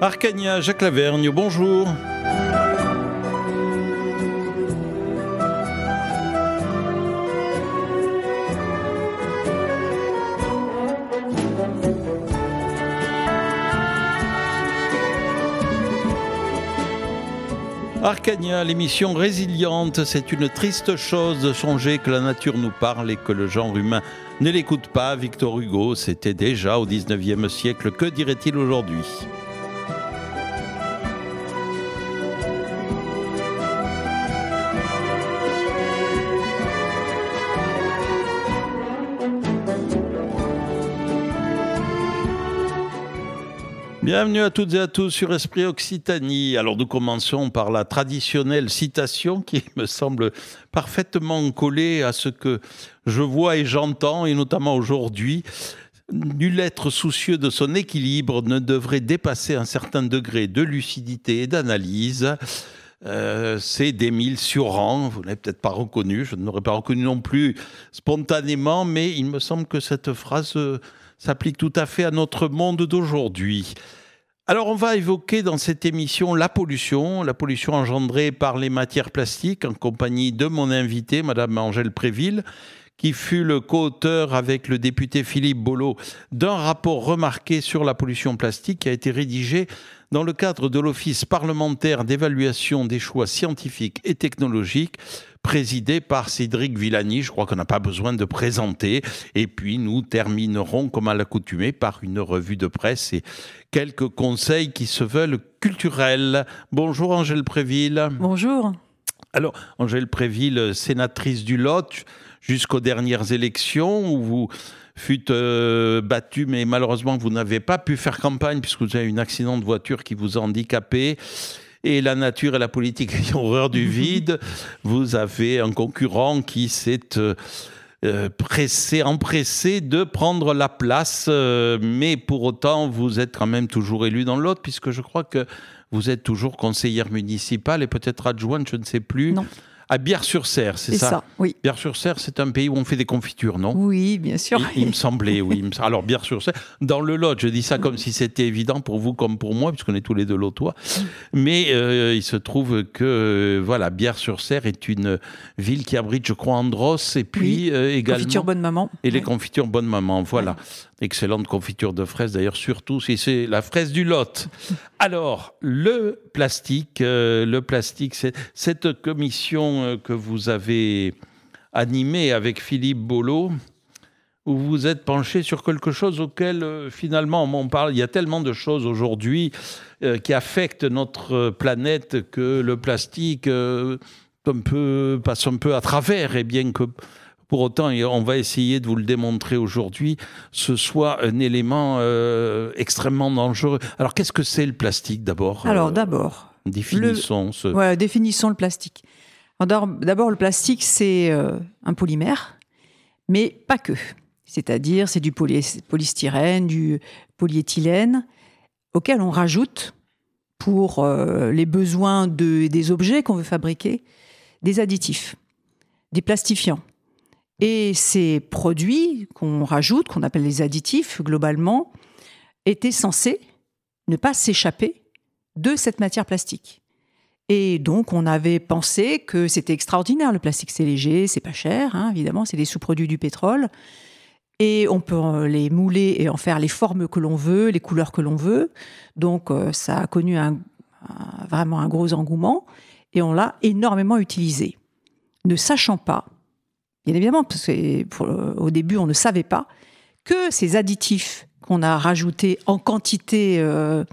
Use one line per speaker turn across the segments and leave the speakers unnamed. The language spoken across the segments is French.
Arcania, Jacques Lavergne, bonjour. Arcania, l'émission résiliente, c'est une triste chose de changer que la nature nous parle et que le genre humain ne l'écoute pas. Victor Hugo, c'était déjà au 19e siècle. Que dirait-il aujourd'hui? Bienvenue à toutes et à tous sur Esprit Occitanie. Alors nous commençons par la traditionnelle citation qui me semble parfaitement collée à ce que je vois et j'entends, et notamment aujourd'hui. Nul être soucieux de son équilibre ne devrait dépasser un certain degré de lucidité et d'analyse. Euh, c'est d'Émile Sioran, vous n'avez peut-être pas reconnu, je ne l'aurais pas reconnu non plus spontanément, mais il me semble que cette phrase euh, s'applique tout à fait à notre monde d'aujourd'hui. Alors on va évoquer dans cette émission la pollution, la pollution engendrée par les matières plastiques en compagnie de mon invité, Madame Angèle Préville, qui fut le co-auteur avec le député Philippe Bolo d'un rapport remarqué sur la pollution plastique qui a été rédigé dans le cadre de l'Office parlementaire d'évaluation des choix scientifiques et technologiques présidé par Cédric Villani. Je crois qu'on n'a pas besoin de présenter. Et puis nous terminerons, comme à l'accoutumée, par une revue de presse et quelques conseils qui se veulent culturels. Bonjour Angèle Préville.
Bonjour.
Alors, Angèle Préville, sénatrice du Lot, jusqu'aux dernières élections où vous fûtes euh, battue, mais malheureusement vous n'avez pas pu faire campagne puisque vous avez eu un accident de voiture qui vous a handicapé et la nature et la politique ayant horreur du vide, vous avez un concurrent qui s'est euh, euh, pressé, empressé de prendre la place, euh, mais pour autant, vous êtes quand même toujours élu dans l'autre, puisque je crois que vous êtes toujours conseillère municipale et peut-être adjointe, je ne sais plus.
Non
à Bière-sur-Serre, c'est ça,
Oui.
Bière-sur-Serre, c'est un pays où on fait des confitures, non?
Oui, bien sûr.
Il, me semblait, oui. Alors, Bière-sur-Serre, dans le Lot, je dis ça comme si c'était évident pour vous comme pour moi, puisqu'on est tous les deux lotois. Mais euh, il se trouve que, euh, voilà, Bière-sur-Serre est une ville qui abrite, je crois, Andros, et puis
euh, également. Confiture Bonne Maman.
Et les confitures Bonne Maman, voilà. Excellente confiture de fraises, d'ailleurs, surtout si c'est la fraise du Lot. Alors, le plastique, euh, le plastique, c'est cette commission euh, que vous avez animée avec Philippe Bolo, où vous êtes penché sur quelque chose auquel euh, finalement on parle. Il y a tellement de choses aujourd'hui qui affectent notre planète que le plastique un peu, passe un peu à travers, et bien que pour autant, et on va essayer de vous le démontrer aujourd'hui, ce soit un élément euh, extrêmement dangereux. Alors, qu'est-ce que c'est le plastique d'abord
Alors, euh, d'abord.
Définissons ce.
Ouais, définissons le plastique. D'abord, le plastique, c'est euh, un polymère, mais pas que. C'est-à-dire, c'est du polystyrène, du polyéthylène, auquel on rajoute, pour les besoins de, des objets qu'on veut fabriquer, des additifs, des plastifiants. Et ces produits qu'on rajoute, qu'on appelle les additifs globalement, étaient censés ne pas s'échapper de cette matière plastique. Et donc, on avait pensé que c'était extraordinaire. Le plastique, c'est léger, c'est pas cher, hein, évidemment, c'est des sous-produits du pétrole. Et on peut les mouler et en faire les formes que l'on veut, les couleurs que l'on veut. Donc, euh, ça a connu vraiment un gros engouement et on l'a énormément utilisé. Ne sachant pas bien évidemment, parce qu'au début, on ne savait pas que ces additifs qu'on a rajoutés en quantité euh,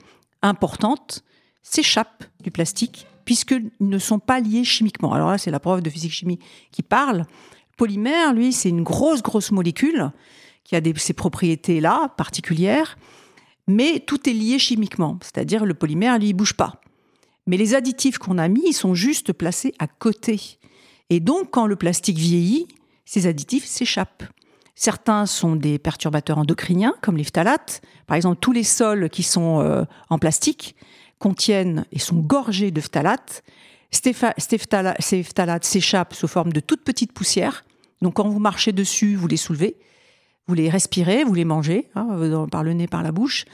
importante s'échappent du plastique puisqu'ils ne sont pas liés chimiquement. Alors là, c'est la preuve de physique-chimie qui parle. Le polymère, lui, c'est une grosse, grosse molécule qui a ces propriétés-là particulières, mais tout est lié chimiquement. C'est-à-dire le polymère, lui, il bouge pas. Mais les additifs qu'on a mis, ils sont juste placés à côté. Et donc, quand le plastique vieillit, ces additifs s'échappent. Certains sont des perturbateurs endocriniens, comme les phtalates. Par exemple, tous les sols qui sont euh, en plastique contiennent et sont gorgés de phtalates. Ces phtalates s'échappent sous forme de toutes petites poussières. Donc, quand vous marchez dessus, vous les soulevez, vous les respirez, vous les mangez hein, par le nez, par la bouche.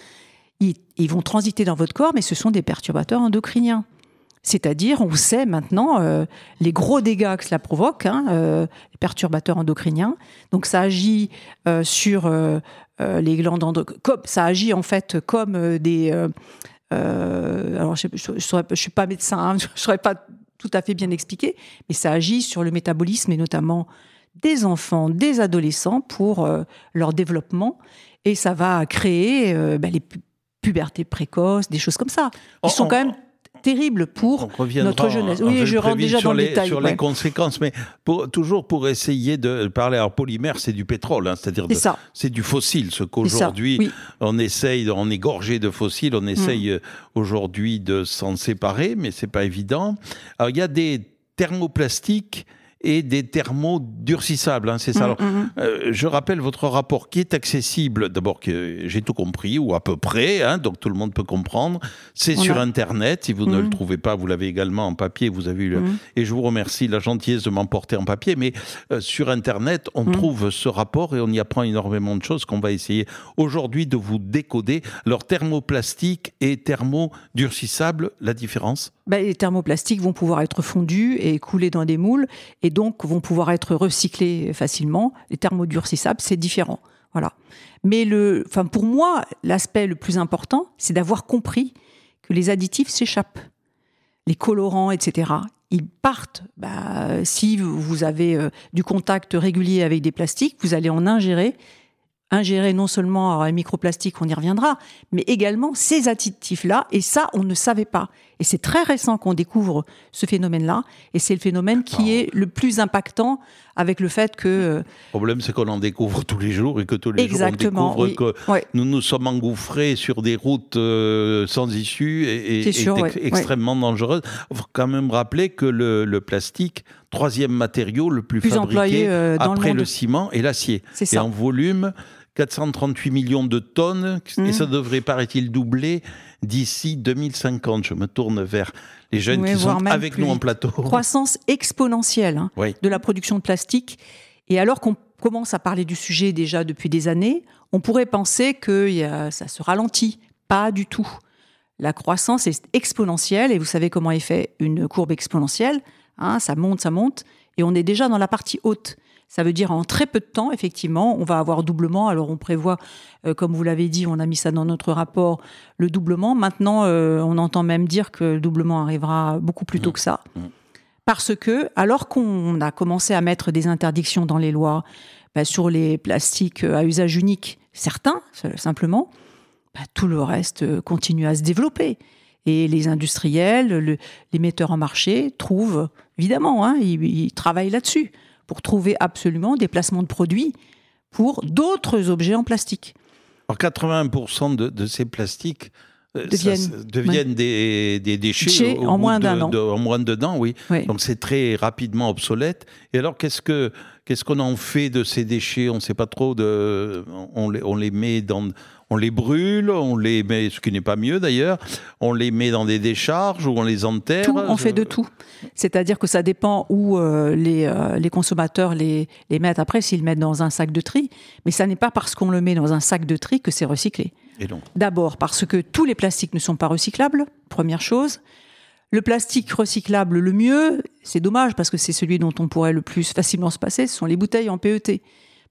Ils, ils vont transiter dans votre corps, mais ce sont des perturbateurs endocriniens. C'est-à-dire, on sait maintenant euh, les gros dégâts que cela provoque, hein, euh, les perturbateurs endocriniens. Donc, ça agit euh, sur les glandes endocriniennes. Ça agit en fait comme des. alors, je ne suis pas médecin, hein, je ne saurais pas tout à fait bien expliquer, mais ça agit sur le métabolisme et notamment des enfants, des adolescents pour leur développement. Et ça va créer ben, les pubertés précoces, des choses comme ça. Ils sont quand même terrible pour notre jeunesse.
Oui, je rentre déjà dans les Sur les conséquences, mais pour, toujours pour essayer de parler. Alors, polymère, c'est du pétrole, hein, c'est-à-dire c'est du fossile. Ce qu'aujourd'hui, on essaye, on est gorgé de fossiles, on essaye mm. euh, aujourd'hui de s'en séparer, mais c'est pas évident. Alors, il y a des thermoplastiques et des thermos durcissables. Hein, c'est ça. Mm, Alors, mm, mm. Euh, je rappelle votre rapport qui est accessible. D'abord, que j'ai tout compris, ou à peu près, hein, donc tout le monde peut comprendre. C'est sur Internet. Si vous ne le trouvez pas, vous l'avez également en papier. Vous avez eu le... Et je vous remercie la gentillesse de m'emporter en papier. Mais euh, sur Internet, on trouve ce rapport et on y apprend énormément de choses qu'on va essayer aujourd'hui de vous décoder. Alors, thermoplastique et thermodurcissable, la différence?
Bah, les thermoplastiques vont pouvoir être fondus et coulés dans des moules et donc vont pouvoir être recyclés facilement. Les thermodurcissables, c'est différent. Voilà. Mais le, enfin pour moi, l'aspect le plus important, c'est d'avoir compris que les additifs s'échappent. Les colorants, etc. Ils partent. Bah, si vous avez euh, du contact régulier avec des plastiques, vous allez en ingérer ingérer non seulement un microplastique, on y reviendra, mais également ces additifs-là. Et ça, on ne savait pas. Et c'est très récent qu'on découvre ce phénomène-là. Et c'est le phénomène qui est le plus impactant avec le fait que... Euh,
le problème, c'est qu'on en découvre tous les jours et que tous les jours, on découvre que nous nous sommes engouffrés sur des routes euh, sans issue et, extrêmement dangereuses. Il faut quand même rappeler que le, plastique, troisième matériau le plus, fabriqué euh, après le, ciment et l'acier. Et en volume, 438 millions de tonnes, et mmh. ça devrait, paraît-il, doubler d'ici 2050. Je me tourne vers les jeunes qui sont avec nous en plateau.
Croissance exponentielle hein, de la production de plastique. Et alors qu'on commence à parler du sujet déjà depuis des années, on pourrait penser que ça se ralentit. Pas du tout. La croissance est exponentielle, et vous savez comment est fait une courbe exponentielle. Hein, ça monte, ça monte, et on est déjà dans la partie haute. Ça veut dire en très peu de temps, effectivement, on va avoir doublement. Alors on prévoit, euh, comme vous l'avez dit, on a mis ça dans notre rapport, le doublement. Maintenant, euh, on entend même dire que le doublement arrivera beaucoup plus tôt mmh. que ça. Mmh. Parce que, alors qu'on a commencé à mettre des interdictions dans les lois bah, sur les plastiques à usage unique, certains simplement, bah, tout le reste continue à se développer. Et les industriels, les metteurs en marché trouvent, évidemment, hein, ils travaillent là-dessus pour trouver absolument des placements de produits pour d'autres objets en plastique.
Alors 80% de, ces plastiques euh, deviennent, des, déchets,
en, moins d'un an.
en moins d'un an, oui. Donc c'est très rapidement obsolète. Et alors qu'est-ce que qu'est-ce qu'on en fait de ces déchets? On ne sait pas trop. De, on les, on les met dans on les brûle, on les met, ce qui n'est pas mieux d'ailleurs, on les met dans des décharges ou on les enterre.
Tout, on fait de tout. C'est-à-dire que ça dépend où euh, les, euh, les, consommateurs les, les mettent après, s'ils mettent dans un sac de tri. Mais ça n'est pas parce qu'on le met dans un sac de tri que c'est recyclé. D'abord parce que tous les plastiques ne sont pas recyclables, première chose. Le plastique recyclable le mieux, c'est dommage parce que c'est celui dont on pourrait le plus facilement se passer, ce sont les bouteilles en PET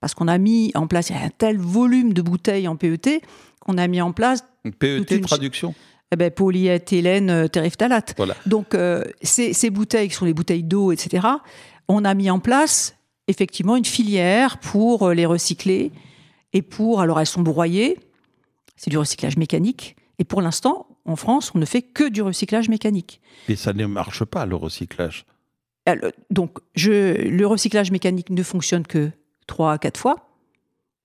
parce qu'on a mis en place, il y a un tel volume de bouteilles en PET qu'on a mis en place.
PET, une... traduction
eh ben, polyéthylène euh, terephthalate. Voilà. Donc, euh, ces, bouteilles qui sont les bouteilles d'eau, etc., on a mis en place effectivement une filière pour euh, les recycler et pour. Alors, elles sont broyées, c'est du recyclage mécanique. Et pour l'instant, en France, on ne fait que du recyclage mécanique.
Et ça ne marche pas, le recyclage
donc, je, le recyclage mécanique ne fonctionne que trois à quatre fois.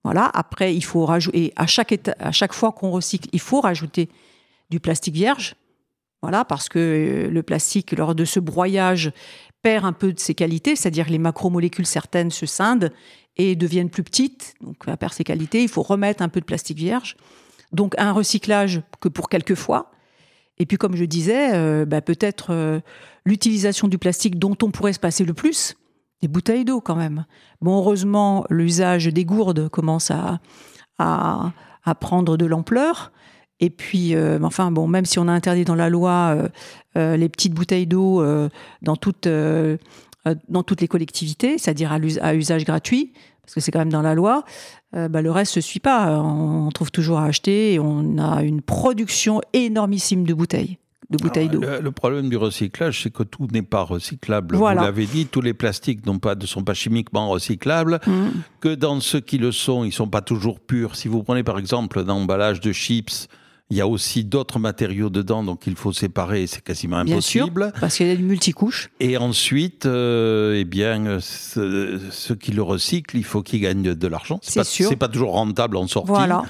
Voilà. Après, il faut rajouter, à chaque, à chaque fois qu'on recycle, il faut rajouter du plastique vierge. Voilà, parce que euh, le plastique, lors de ce broyage, perd un peu de ses qualités, c'est-à-dire les macromolécules certaines se scindent et deviennent plus petites, donc elle ses qualités. Il faut remettre un peu de plastique vierge. Donc un recyclage que pour quelques fois. Et puis comme je disais, euh, bah, peut-être euh, l'utilisation du plastique dont on pourrait se passer le plus, des bouteilles d'eau quand même. Bon, heureusement, l'usage des gourdes commence à, à, prendre de l'ampleur. Et puis, euh, enfin, bon, même si on a interdit dans la loi euh, euh, les petites bouteilles d'eau dans, toutes, dans toutes les collectivités, c'est-à-dire à, usage gratuit, parce que c'est quand même dans la loi, bah, le reste ne se suit pas. On, on trouve toujours à acheter et on a une production énormissime de bouteilles de bouteilles d'eau.
Le, problème du recyclage, c'est que tout n'est pas recyclable. Vous l'avez dit, tous les plastiques pas, ne sont pas chimiquement recyclables, mm. que dans ceux qui le sont, ils ne sont pas toujours purs. Si vous prenez par exemple l'emballage de chips, il y a aussi d'autres matériaux dedans, donc il faut séparer, c'est quasiment impossible.
Bien sûr, parce qu'il y a des multicouches.
Et ensuite, euh, eh bien, ceux qui le recyclent, il faut qu'ils gagnent de l'argent. C'est pas, pas toujours rentable en sortie. Voilà.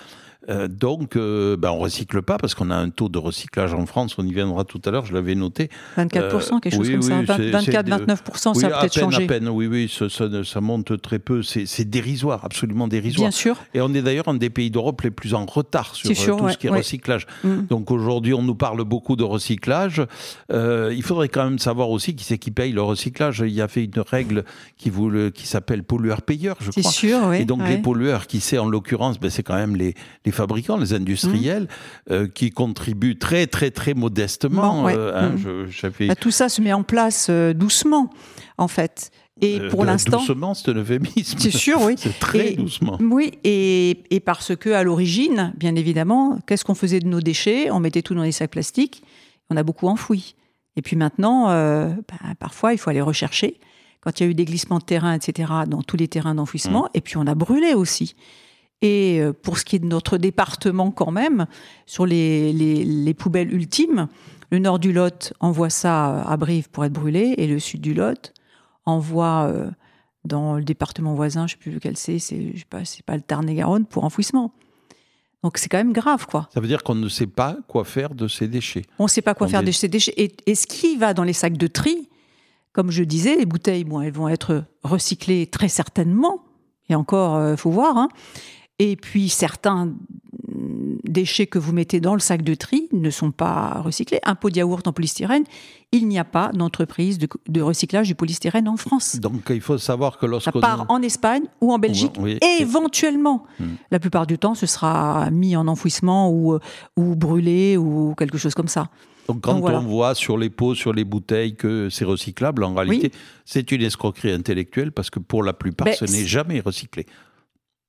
Euh, donc, euh, ben, on recycle pas parce qu'on a un taux de recyclage en France, on y viendra tout à l'heure, je l'avais noté.
24%, quelque chose comme ça. 24, 29%, ça a peut-être changé.
À peine, oui, oui, ça, ça, monte très peu. C'est dérisoire, absolument dérisoire.
Bien sûr.
Et on est d'ailleurs un des pays d'Europe les plus en retard sur euh, tout ce qui est recyclage. Mm. Donc aujourd'hui, on nous parle beaucoup de recyclage. il faudrait quand même savoir aussi qui c'est qui paye le recyclage. Il y a fait une règle qui, qui s'appelle pollueur-payeur, je crois.
C'est sûr, oui.
Et donc les pollueurs, qui c'est en l'occurrence, ben, c'est quand même les, les fabricants, les industriels, mmh. euh, qui contribuent très, très, très modestement. Euh, hein,
mmh. bah, tout ça se met en place euh, doucement, en fait. Et pour l'instant.
Doucement, c'est un euphémisme.
C'est sûr, oui.
c'est très doucement.
Oui, et, et, parce que à l'origine, bien évidemment, qu'est-ce qu'on faisait de nos déchets? On mettait tout dans les sacs plastiques. On a beaucoup enfoui. Et puis maintenant, bah, parfois, il faut aller rechercher. Quand il y a eu des glissements de terrain, etc., dans tous les terrains d'enfouissement, mmh. et puis on a brûlé aussi. Et euh, pour ce qui est de notre département quand même, sur les, les, poubelles ultimes, le nord du Lot envoie ça à Brive pour être brûlé et le sud du Lot envoie euh, dans le département voisin, je ne sais plus lequel c'est, c'est pas, pas le Tarn-et-Garonne, pour enfouissement. Donc c'est quand même grave, quoi.
Ça veut dire qu'on ne sait pas quoi faire de ces déchets.
On ne sait pas quoi faire de ces déchets. Et, et, ce qui va dans les sacs de tri, comme je disais, les bouteilles, bon, elles vont être recyclées très certainement. Et encore, il euh, faut voir. Hein. Et puis certains déchets que vous mettez dans le sac de tri ne sont pas recyclés. Un pot de yaourt en polystyrène, il n'y a pas d'entreprise de, recyclage du polystyrène en France.
Donc il faut savoir que lorsqu'on...
Ça part en Espagne ou en Belgique, éventuellement. Hmm. La plupart du temps, ce sera mis en enfouissement ou, ou brûlé ou quelque chose comme ça.
Donc quand on voit sur les pots, sur les bouteilles que c'est recyclable, en réalité, c'est une escroquerie intellectuelle parce que pour la plupart, ben, ce n'est jamais recyclé.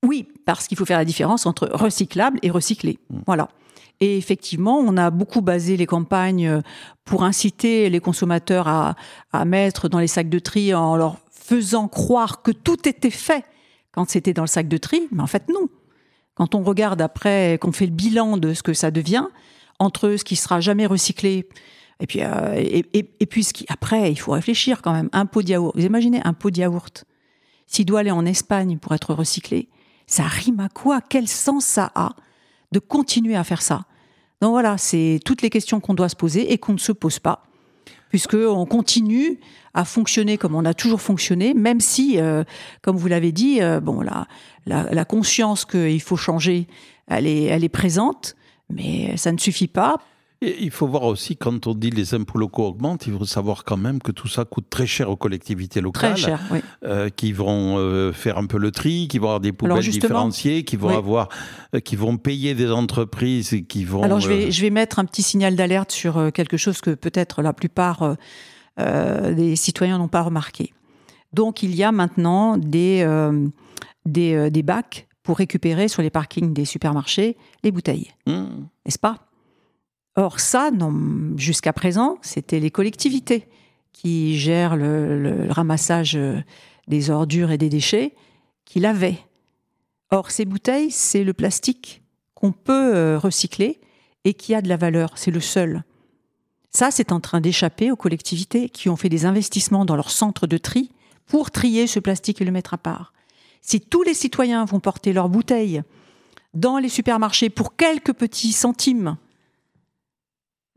Oui, parce qu'il faut faire la différence entre recyclable et recyclé. Mm. Voilà. Et effectivement, on a beaucoup basé les campagnes euh, pour inciter les consommateurs à, mettre dans les sacs de tri en leur faisant croire que tout était fait quand c'était dans le sac de tri. Mais en fait, non. Quand on regarde après, qu'on fait le bilan de ce que ça devient, entre ce qui sera jamais recyclé, et puis, euh, et, puis ce qui, après, il faut réfléchir quand même. Un pot de yaourt. Vous imaginez un pot de yaourt S'il doit aller en Espagne pour être recyclé, ça rime à quoi? Quel sens ça a de continuer à faire ça? Donc voilà, c'est toutes les questions qu'on doit se poser et qu'on ne se pose pas, puisqu'on continue à fonctionner comme on a toujours fonctionné, même si, euh, comme vous l'avez dit, euh, bon, la, la, conscience qu'il faut changer, elle est, elle est présente, mais ça ne suffit pas
il faut voir aussi, quand on dit les impôts locaux augmentent, il faut savoir quand même que tout ça coûte très cher aux collectivités locales.
Très cher, oui.
Euh, qui vont euh, faire un peu le tri, qui vont avoir des poubelles différenciées, qui vont, avoir, euh, qui vont payer des entreprises et qui vont...
Alors je vais, je vais mettre un petit signal d'alerte sur quelque chose que peut-être la plupart des citoyens n'ont pas remarqué. Donc il y a maintenant des, des, des bacs pour récupérer sur les parkings des supermarchés les bouteilles. Mmh. N'est-ce pas? Or, ça, jusqu'à présent, c'était les collectivités qui gèrent le, ramassage euh, des ordures et des déchets qui l'avaient. Or, ces bouteilles, c'est le plastique qu'on peut euh, recycler et qui a de la valeur. C'est le seul. Ça, c'est en train d'échapper aux collectivités qui ont fait des investissements dans leur centre de tri pour trier ce plastique et le mettre à part. Si tous les citoyens vont porter leurs bouteilles dans les supermarchés pour quelques petits centimes,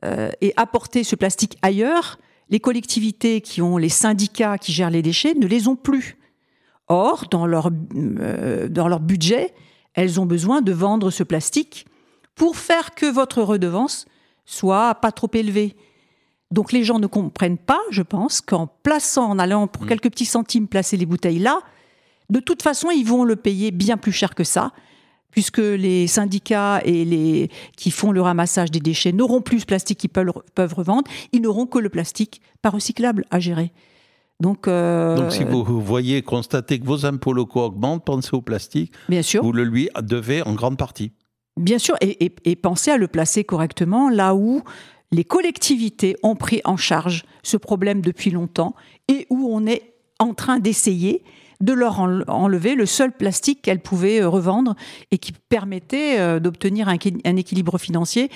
euh, et apporter ce plastique ailleurs, les collectivités qui ont les syndicats qui gèrent les déchets ne les ont plus. Or, dans leur, euh, dans leur budget, elles ont besoin de vendre ce plastique pour faire que votre redevance soit pas trop élevée. Donc les gens ne comprennent pas, je pense, qu'en plaçant, en allant pour mm. quelques petits centimes placer les bouteilles là, de toute façon, ils vont le payer bien plus cher que ça, puisque les syndicats et les qui font le ramassage des déchets n'auront plus ce plastique qu'ils peuvent, peuvent revendre, ils n'auront que le plastique pas recyclable à gérer.
Donc, euh, Donc, si vous voyez, constatez que vos impôts locaux augmentent, pensez au plastique.
Bien sûr.
Vous le lui devez en grande partie.
Bien sûr, et, et pensez à le placer correctement là où les collectivités ont pris en charge ce problème depuis longtemps et où on est en train d'essayer de leur enlever le seul plastique qu'elles pouvaient euh, revendre et qui permettait euh, d'obtenir un, équilibre financier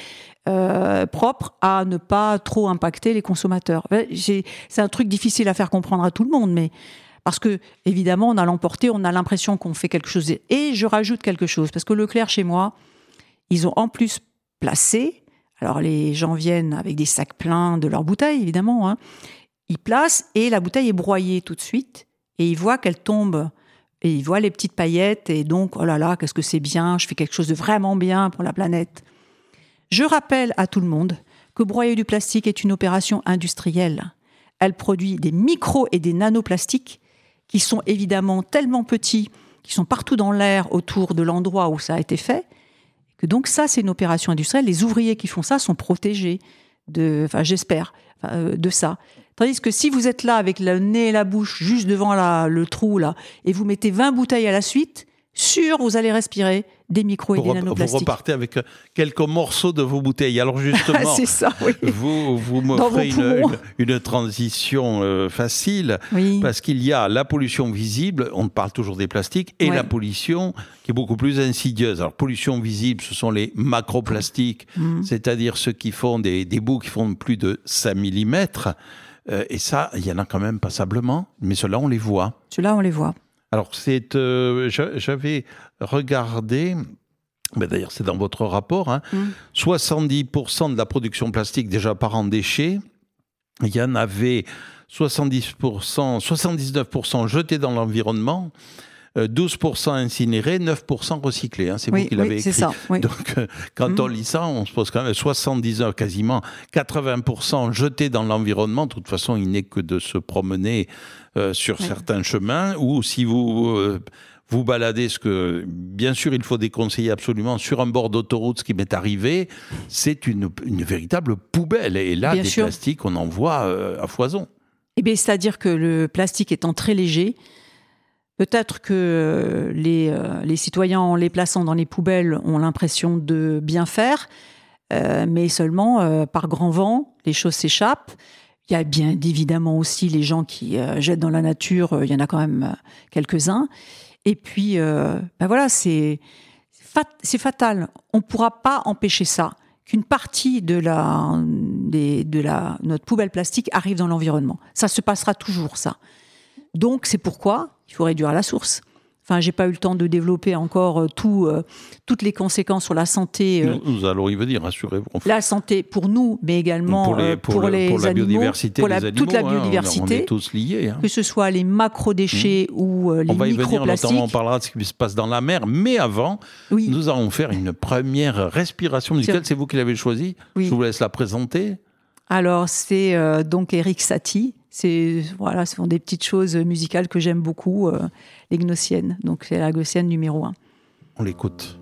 euh, propre à ne pas trop impacter les consommateurs. C'est un truc difficile à faire comprendre à tout le monde, mais parce que évidemment on a l'emporté, on a l'impression qu'on fait quelque chose. Et je rajoute quelque chose parce que Leclerc chez moi, ils ont en plus placé. Alors les gens viennent avec des sacs pleins de leurs bouteilles évidemment. Hein. Ils placent et la bouteille est broyée tout de suite et il voit qu'elle tombe. Et il voit les petites paillettes et donc oh là là qu'est-ce que c'est bien je fais quelque chose de vraiment bien pour la planète. Je rappelle à tout le monde que broyer du plastique est une opération industrielle. Elle produit des micros et des nanoplastiques qui sont évidemment tellement petits qui sont partout dans l'air autour de l'endroit où ça a été fait que donc ça c'est une opération industrielle. Les ouvriers qui font ça sont protégés enfin j'espère euh, de ça Tandis que si vous êtes là avec le nez et la bouche juste devant le trou là, et vous mettez 20 bouteilles à la suite, sûr, vous allez respirer des micros et des nanoplastiques.
Vous repartez avec euh, quelques morceaux de vos bouteilles. Alors justement,
ça, oui.
vous, vous m'offrez une, transition euh, facile parce qu'il y a la pollution visible, on parle toujours des plastiques, et la pollution qui est beaucoup plus insidieuse. Alors pollution visible, ce sont les macroplastiques, mm. c'est-à-dire ceux qui font des, des bouts qui font plus de 5 mm. Euh, et ça, il y en a quand même passablement, mais ceux-là, on les voit.
Ceux-là, on les voit.
Alors, c'est, euh, j'avais regardé, mais d'ailleurs, c'est dans votre rapport, hein, 70% mm. de la production plastique déjà par an déchets, il y en avait 70%, 79% jetés dans l'environnement 12% euh, incinérés, 9% recyclés. Hein, c'est vous qui l'avez écrit.
Ça,
Donc, euh, quand on mm. lit ça, on se pose quand même 79, quasiment 80% jetés dans l'environnement. De toute façon, il n'est que de se promener euh, sur certains chemins ou si vous vous baladez, ce que bien sûr il faut déconseiller absolument sur un bord d'autoroute, ce qui m'est arrivé, c'est une, une, véritable poubelle. Et là, des plastiques, on en voit à foison.
Eh bien, c'est-à-dire que le plastique étant très léger, Peut-être que euh, les, euh, les, citoyens, en les plaçant dans les poubelles, ont l'impression de bien faire, euh, mais seulement par grand vent, les choses s'échappent. Il y a bien évidemment aussi les gens qui jettent dans la nature, il y en a quand même quelques-uns. Et puis, ben voilà, c'est c'est fatal. On ne pourra pas empêcher ça, qu'une partie de, la, de la, notre poubelle plastique arrive dans l'environnement. Ça se passera toujours, ça. Donc c'est pourquoi il faut réduire à la source. Enfin, j'ai pas eu le temps de développer encore euh, tout, euh, toutes les conséquences sur la santé.
Euh, nous, allons y venir, rassurez-vous.
La santé pour nous, mais également pour les, pour, les
pour
la
biodiversité,
pour toute la biodiversité.
Hein, on, est tous liés.
Hein. Que ce soit les macro-déchets mmh. ou les microplastiques. On va y venir, notamment
on parlera de ce qui se passe dans la mer. Mais avant, nous allons faire une première respiration musicale. C'est vous qui l'avez choisie. Je vous laisse la présenter.
Alors, c'est donc Eric Satie c'est voilà, ce sont des petites choses musicales que j'aime beaucoup, euh, les gnossiennes. Donc c'est la gnossienne numéro un.
On l'écoute.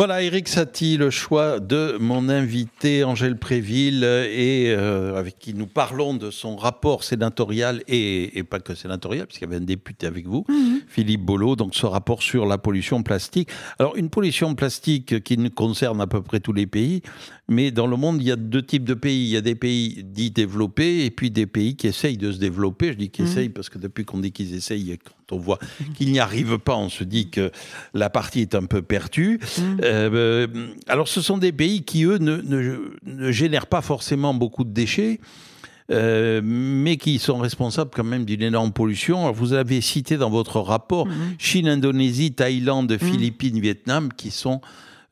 Voilà, Eric Satie, le choix de mon invité Angèle Préville, et euh, avec qui nous parlons de son rapport sénatorial, et, pas que sénatorial, puisqu'il y avait un député avec vous, mhm. Philippe Bolo, donc ce rapport sur la pollution plastique. Alors, une pollution plastique qui concerne à peu près tous les pays, mais dans le monde, il y a deux types de pays. Il y a des pays dits développés, et puis des pays qui essayent de se développer. Je dis qu'ils mhm. essayent parce que depuis qu'on dit qu'ils essayent, on voit qu'ils n'y arrivent pas, on se dit que la partie est un peu perdue. Mhm. Euh, alors, ce sont des pays qui, eux, ne, génèrent pas forcément beaucoup de déchets. Euh, mais qui sont responsables quand même d'une énorme pollution. vous avez cité dans votre rapport mhm. Chine, Indonésie, Thaïlande, mhm. Philippines, Vietnam, qui sont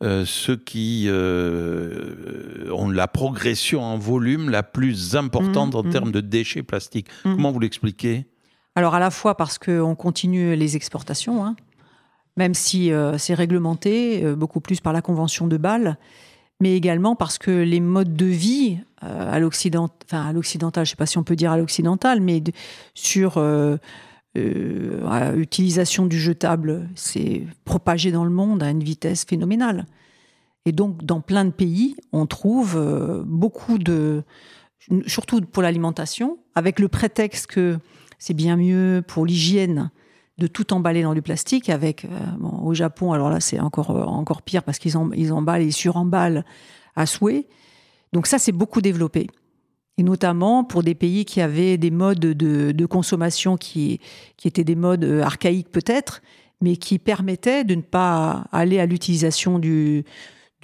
euh, ceux qui ont la progression en volume la plus importante en termes de déchets plastiques. Comment vous l'expliquez?
Alors à la fois parce qu'on continue les exportations, hein, même si euh, c'est réglementé euh, beaucoup plus par la Convention de Bâle, mais également parce que les modes de vie euh, à l'occidental, enfin à l'occidental, je ne sais pas si on peut dire à l'occidental, mais sur l'utilisation du jetable, c'est propagé dans le monde à une vitesse phénoménale. Et donc, dans plein de pays, on trouve beaucoup de, surtout pour l'alimentation, avec le prétexte que c'est bien mieux pour l'hygiène de tout emballer dans du plastique avec euh, au Japon alors là c'est encore euh, encore pire parce qu'ils ils emballent et suremballent à souhait. Donc ça c'est beaucoup développé. Et notamment pour des pays qui avaient des modes de, consommation qui qui étaient des modes euh, archaïques peut-être mais qui permettaient de ne pas aller à l'utilisation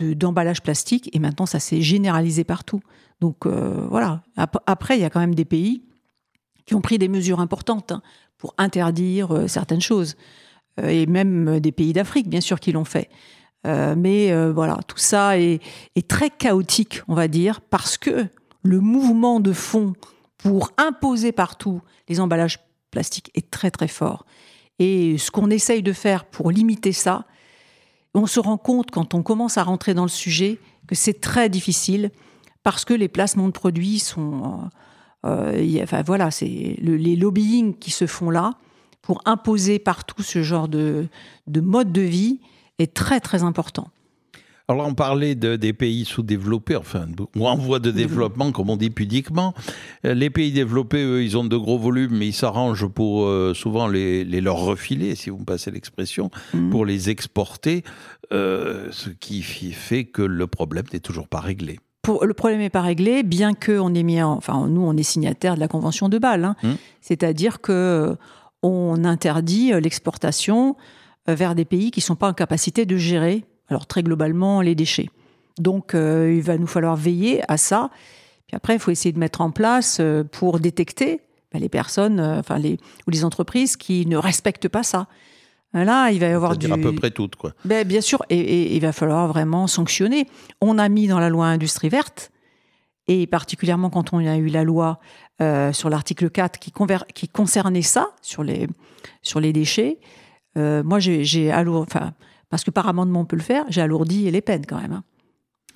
d'emballage plastique et maintenant ça s'est généralisé partout. Donc voilà. Après il y a quand même des pays qui ont pris des mesures importantes hein pour interdire euh, certaines choses. Euh, et même des pays d'Afrique, bien sûr, qui l'ont fait. Euh, mais voilà, tout ça est, très chaotique, on va dire, parce que le mouvement de fond pour imposer partout les emballages plastiques est très très fort. Et ce qu'on essaye de faire pour limiter ça, on se rend compte quand on commence à rentrer dans le sujet que c'est très difficile parce que les placements de produits sont euh, enfin voilà, c'est les lobbying qui se font là pour imposer partout ce genre de, mode de vie est très très important.
Alors on parlait de, des pays sous-développés, enfin, ou en voie de développement, comme on dit pudiquement. Euh, les pays développés, eux, ils ont de gros volumes, mais ils s'arrangent pour euh, souvent les, leur refiler, si vous me passez l'expression, mmh. pour les exporter, ce qui fait que le problème n'est toujours pas réglé
le problème n'est pas réglé, bien que on ait mis, enfin nous on est signataire de la convention de Bâle, hein. mmh. c'est-à-dire que euh, on interdit euh, l'exportation euh, vers des pays qui ne sont pas en capacité de gérer, alors très globalement, les déchets. Donc il va nous falloir veiller à ça. Puis après, il faut essayer de mettre en place pour détecter ben, les personnes, enfin les ou les entreprises qui ne respectent pas ça.
Là, il va y avoir du. à peu près toutes, quoi.
Ben, bien sûr, et, il va falloir vraiment sanctionner. On a mis dans la loi industrie verte, et particulièrement quand on a eu la loi euh, sur l'article 4 qui, qui, concernait ça, sur les, sur les déchets, euh, moi, j'ai alourdi, enfin, parce que par amendement on peut le faire, j'ai alourdi les peines quand même. Hein.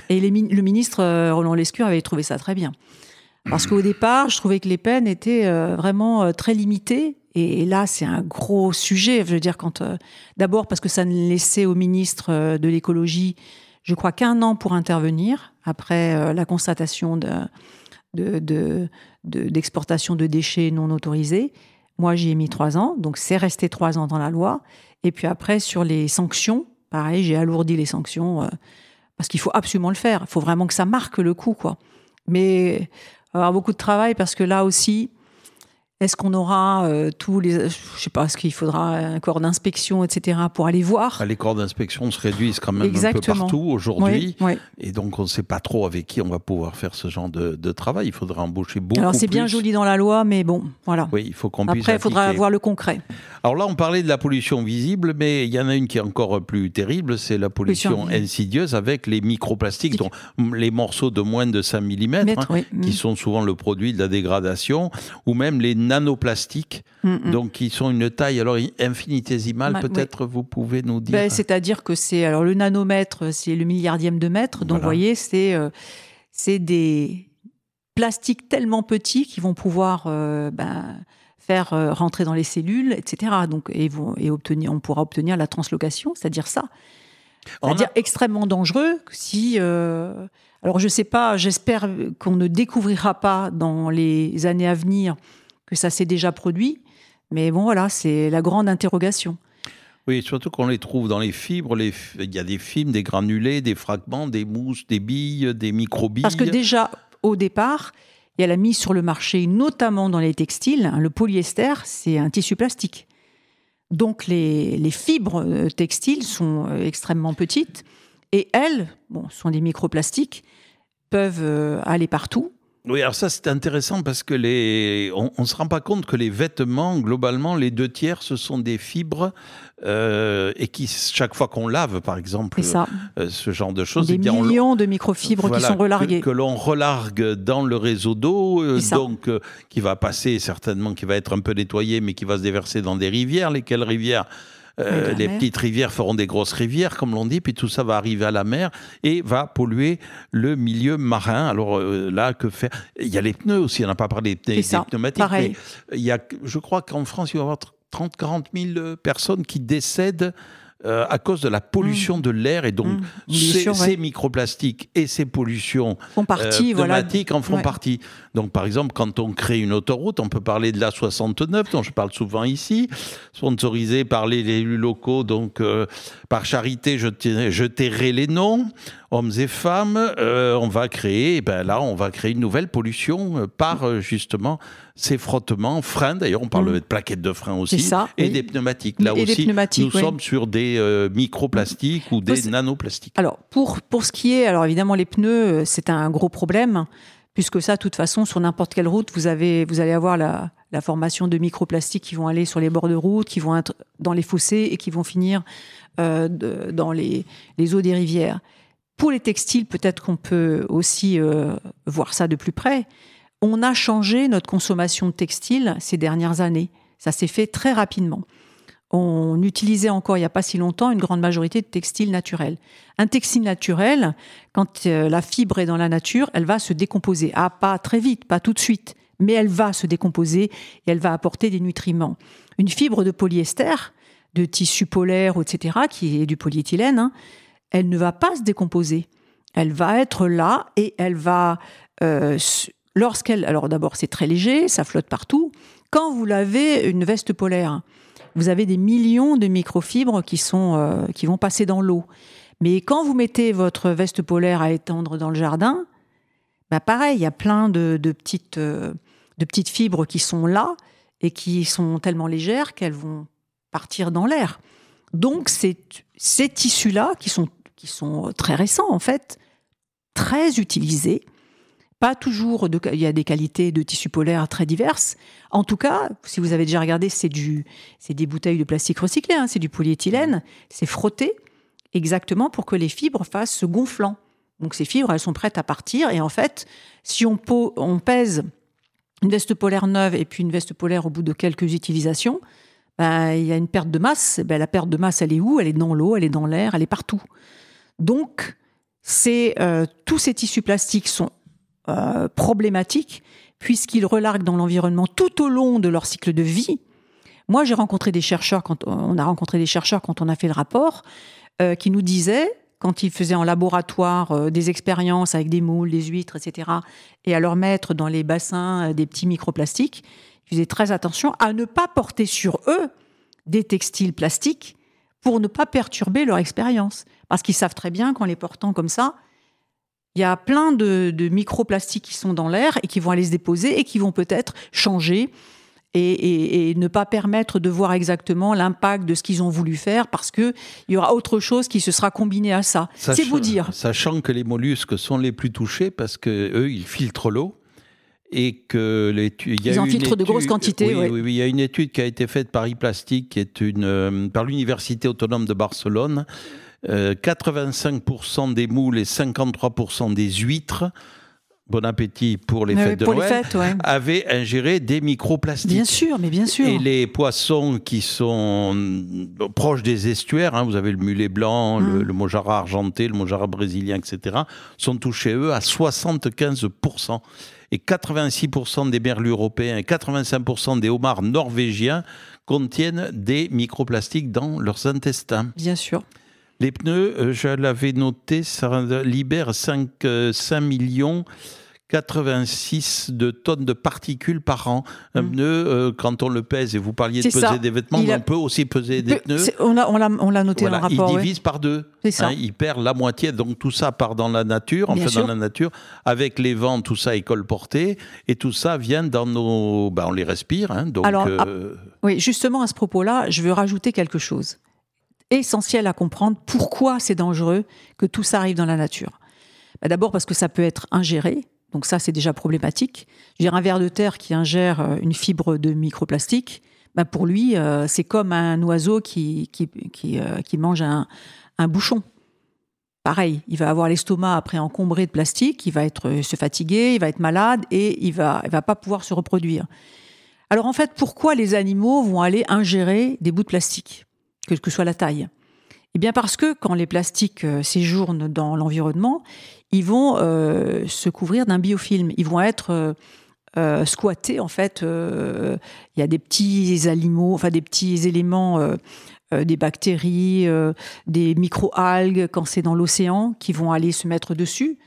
Et les, le ministre euh, Roland Lescure avait trouvé ça très bien. Parce qu'au départ, je trouvais que les peines étaient vraiment très limitées et, là, c'est un gros sujet. Je veux dire, euh, d'abord parce que ça ne laissait au ministre euh, de l'écologie, je crois qu'un an pour intervenir après euh, la constatation d'exportation de, de, déchets non autorisés. Moi, j'y ai mis trois ans, donc c'est resté trois ans dans la loi. Et puis après, sur les sanctions, pareil, j'ai alourdi les sanctions parce qu'il faut absolument le faire. Il faut vraiment que ça marque le coup, quoi. Mais avoir beaucoup de travail parce que là aussi, est-ce qu'on aura euh, tous les. Je sais pas, est-ce qu'il faudra un corps d'inspection, etc., pour aller voir
ah, Les corps d'inspection se réduisent quand même un peu partout aujourd'hui. Et donc, on ne sait pas trop avec qui on va pouvoir faire ce genre de, travail. Il faudra embaucher beaucoup.
Alors, c'est bien joli dans la loi, mais bon, voilà.
Oui, il faut qu'on puisse.
Après, il faudra avoir le concret.
Alors là, on parlait de la pollution visible, mais il y en a une qui est encore plus terrible c'est la pollution, insidieuse avec les microplastiques, dont les morceaux de moins de 5 mm, hein, qui sont souvent le produit de la dégradation, ou même les nanoplastiques, mm, mm. donc qui sont une taille alors infinitésimale. Peut-être vous pouvez nous dire.
Ben, c'est-à-dire que c'est alors le nanomètre, c'est le milliardième de mètre. Donc vous voyez, c'est euh, c'est des plastiques tellement petits qui vont pouvoir euh, ben, faire euh, rentrer dans les cellules, etc. Donc et, vont, et obtenir, on pourra obtenir la translocation, c'est-à-dire ça. C'est-à-dire extrêmement dangereux si. Alors je ne sais pas, j'espère qu'on ne découvrira pas dans les années à venir que ça s'est déjà produit. Mais bon, voilà, c'est la grande interrogation.
Oui, surtout qu'on les trouve dans les fibres. Les... Il y a des fibres, des granulés, des fragments, des mousses, des billes, des microbilles.
Parce que déjà, au départ, il y a la mise sur le marché, notamment dans les textiles. Hein, le polyester, c'est un tissu plastique. Donc les, fibres euh, textiles sont euh, extrêmement petites et elles, bon, sont des microplastiques, peuvent euh, aller partout.
Oui, alors ça c'est intéressant parce que les, on ne se rend pas compte que les vêtements, globalement, les deux tiers, ce sont des fibres euh, et qui, chaque fois qu'on lave, par exemple, euh, ce genre de choses,
des eh millions de microfibres qui sont relarguées.
Que, l'on relargue dans le réseau d'eau, euh, donc qui va passer certainement, qui va être un peu nettoyé, mais qui va se déverser dans des rivières. Lesquelles rivières euh, les petites rivières feront des grosses rivières, comme l'on dit, puis tout ça va arriver à la mer et va polluer le milieu marin. Alors euh, là, que faire? Il y a les pneus aussi, on n'a pas parlé des, pneumatiques. Mais il y a, je crois qu'en France, il va y avoir 30-40 000 personnes qui décèdent euh, à cause de la pollution mmh. de l'air et donc mmh. ces, microplastiques et ces pollutions
font partie,
pneumatiques en font partie. Donc par exemple, quand on crée une autoroute, on peut parler de la 69 dont je parle souvent ici, sponsorisée par les élus locaux, donc euh, par charité, je, je tairai les noms hommes et femmes, euh, on va créer, eh ben là, on va créer une nouvelle pollution par justement ces frottements, freins. D'ailleurs, on parle mmh. de plaquettes de frein aussi, et des pneumatiques. Là aussi, nous sommes sur des euh, microplastiques ou des nanoplastiques.
Alors, pour, pour ce qui est, alors évidemment, les pneus, euh, c'est un gros problème, puisque ça, de toute façon, sur n'importe quelle route, vous, avez, vous allez avoir la, formation de microplastiques qui vont aller sur les bords de route, qui vont être dans les fossés et qui vont finir euh, dans les, les, eaux des rivières. Pour les textiles, peut-être qu'on peut aussi voir ça de plus près on a changé notre consommation de textiles ces dernières années. Ça s'est fait très rapidement. On utilisait encore il n'y a pas si longtemps une grande majorité de textiles naturels. Un textile naturel, quand euh, la fibre est dans la nature, elle va se décomposer. Ah, pas très vite, pas tout de suite, mais elle va se décomposer et elle va apporter des nutriments. Une fibre de polyester, de tissu polaire, etc., qui est du polyéthylène, hein, elle ne va pas se décomposer. Elle va être là et elle va euh, Lorsqu'elle, alors d'abord c'est très léger, ça flotte partout. Quand vous lavez une veste polaire, vous avez des millions de microfibres qui sont euh, qui vont passer dans l'eau. Mais quand vous mettez votre veste polaire à étendre dans le jardin, bah pareil, il y a plein de, petites euh, de petites fibres qui sont là et qui sont tellement légères qu'elles vont partir dans l'air. Donc ces tissus-là, qui sont, qui sont très récents en fait, très utilisés, pas toujours, il y a des qualités de tissu polaire très diverses. En tout cas, si vous avez déjà regardé, c'est du, c'est des bouteilles de plastique recyclé, hein, c'est du polyéthylène, c'est frotté exactement pour que les fibres fassent ce gonflant. Donc ces fibres, elles sont prêtes à partir. Et en fait, si on, on pèse une veste polaire neuve et puis une veste polaire au bout de quelques utilisations, ben, il y a une perte de masse. Ben, la perte de masse, elle est où? Elle est dans l'eau, elle est dans l'air, elle est partout. Donc, euh, tous ces tissus plastiques sont euh, problématiques puisqu'ils relarguent dans l'environnement tout au long de leur cycle de vie. Moi, j'ai rencontré des chercheurs quand on a rencontré des chercheurs quand on a fait le rapport euh, qui nous disaient quand ils faisaient en laboratoire euh, des expériences avec des moules, des huîtres, etc., et à leur mettre dans les bassins des petits microplastiques, ils faisaient très attention à ne pas porter sur eux des textiles plastiques pour ne pas perturber leur expérience. Parce qu'ils savent très bien qu'en les portant comme ça, il y a plein de, microplastiques qui sont dans l'air et qui vont aller se déposer et qui vont peut-être changer et, ne pas permettre de voir exactement l'impact de ce qu'ils ont voulu faire parce qu'il y aura autre chose qui se sera combiné à ça. C'est vous dire.
Sachant que les mollusques sont les plus touchés parce que eux, ils filtrent l'eau et que
il y a ils en filtrent de grosses quantités.
Oui, oui. il y a une étude qui a été faite par iPlastic, qui est une euh, par l'université autonome de Barcelone, 85% euh, des moules et 53% des huîtres bon appétit pour les fêtes de Noël, avaient ingéré des microplastiques.
Bien sûr, mais bien sûr.
Et les poissons qui sont proches des estuaires, hein, vous avez le mulet blanc, le, mmh. le argenté, le mojara brésilien, etc., sont touchés, eux, à 75%. Et 86% des merlus européens et 85% des homards norvégiens contiennent des microplastiques dans leurs intestins.
Bien sûr.
Les pneus, je l'avais noté, ça libère 5, 5 millions 86 de tonnes de particules par an. Un mm. pneu, euh, quand on le pèse, et vous parliez de peser des vêtements, on peut aussi peser des pneus.
On l'a noté dans le rapport.
Il divise par deux. Hein, il perd la moitié, donc tout ça part dans la nature, enfin dans la nature. Avec les vents, tout ça est colporté, et tout ça vient dans nos... Ben, on les respire, hein, donc...
Alors, euh, oui, justement, à ce propos-là, je veux rajouter quelque chose. Essentiel à comprendre pourquoi c'est dangereux que tout ça arrive dans la nature. Ben, d'abord parce que ça peut être ingéré, donc ça, c'est déjà problématique. Je un ver de terre qui ingère euh, une fibre de microplastique, ben pour lui, euh, c'est comme un oiseau qui, euh, mange un, un, bouchon. Pareil, il va avoir l'estomac après encombré de plastique, il va être, se fatiguer, il va être malade et il va, il va pas pouvoir se reproduire. Alors en fait, pourquoi les animaux vont aller ingérer des bouts de plastique, quelle que soit la taille eh bien parce que quand les plastiques séjournent dans l'environnement, ils vont euh, se couvrir d'un biofilm. Ils vont être euh, euh, squattés, en fait. Il y a des petits enfin des petits éléments, des bactéries, des micro-algues quand c'est dans l'océan, qui vont aller se mettre dessus.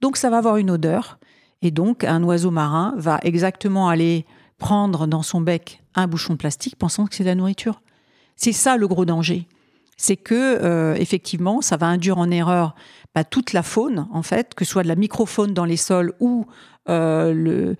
Donc ça va avoir une odeur. Et donc un oiseau marin va exactement aller prendre dans son bec un bouchon plastique pensant que c'est de la nourriture. C'est ça le gros danger c'est que effectivement, ça va induire en erreur toute la faune, en fait, que ce soit de la microfaune dans les sols ou euh, le,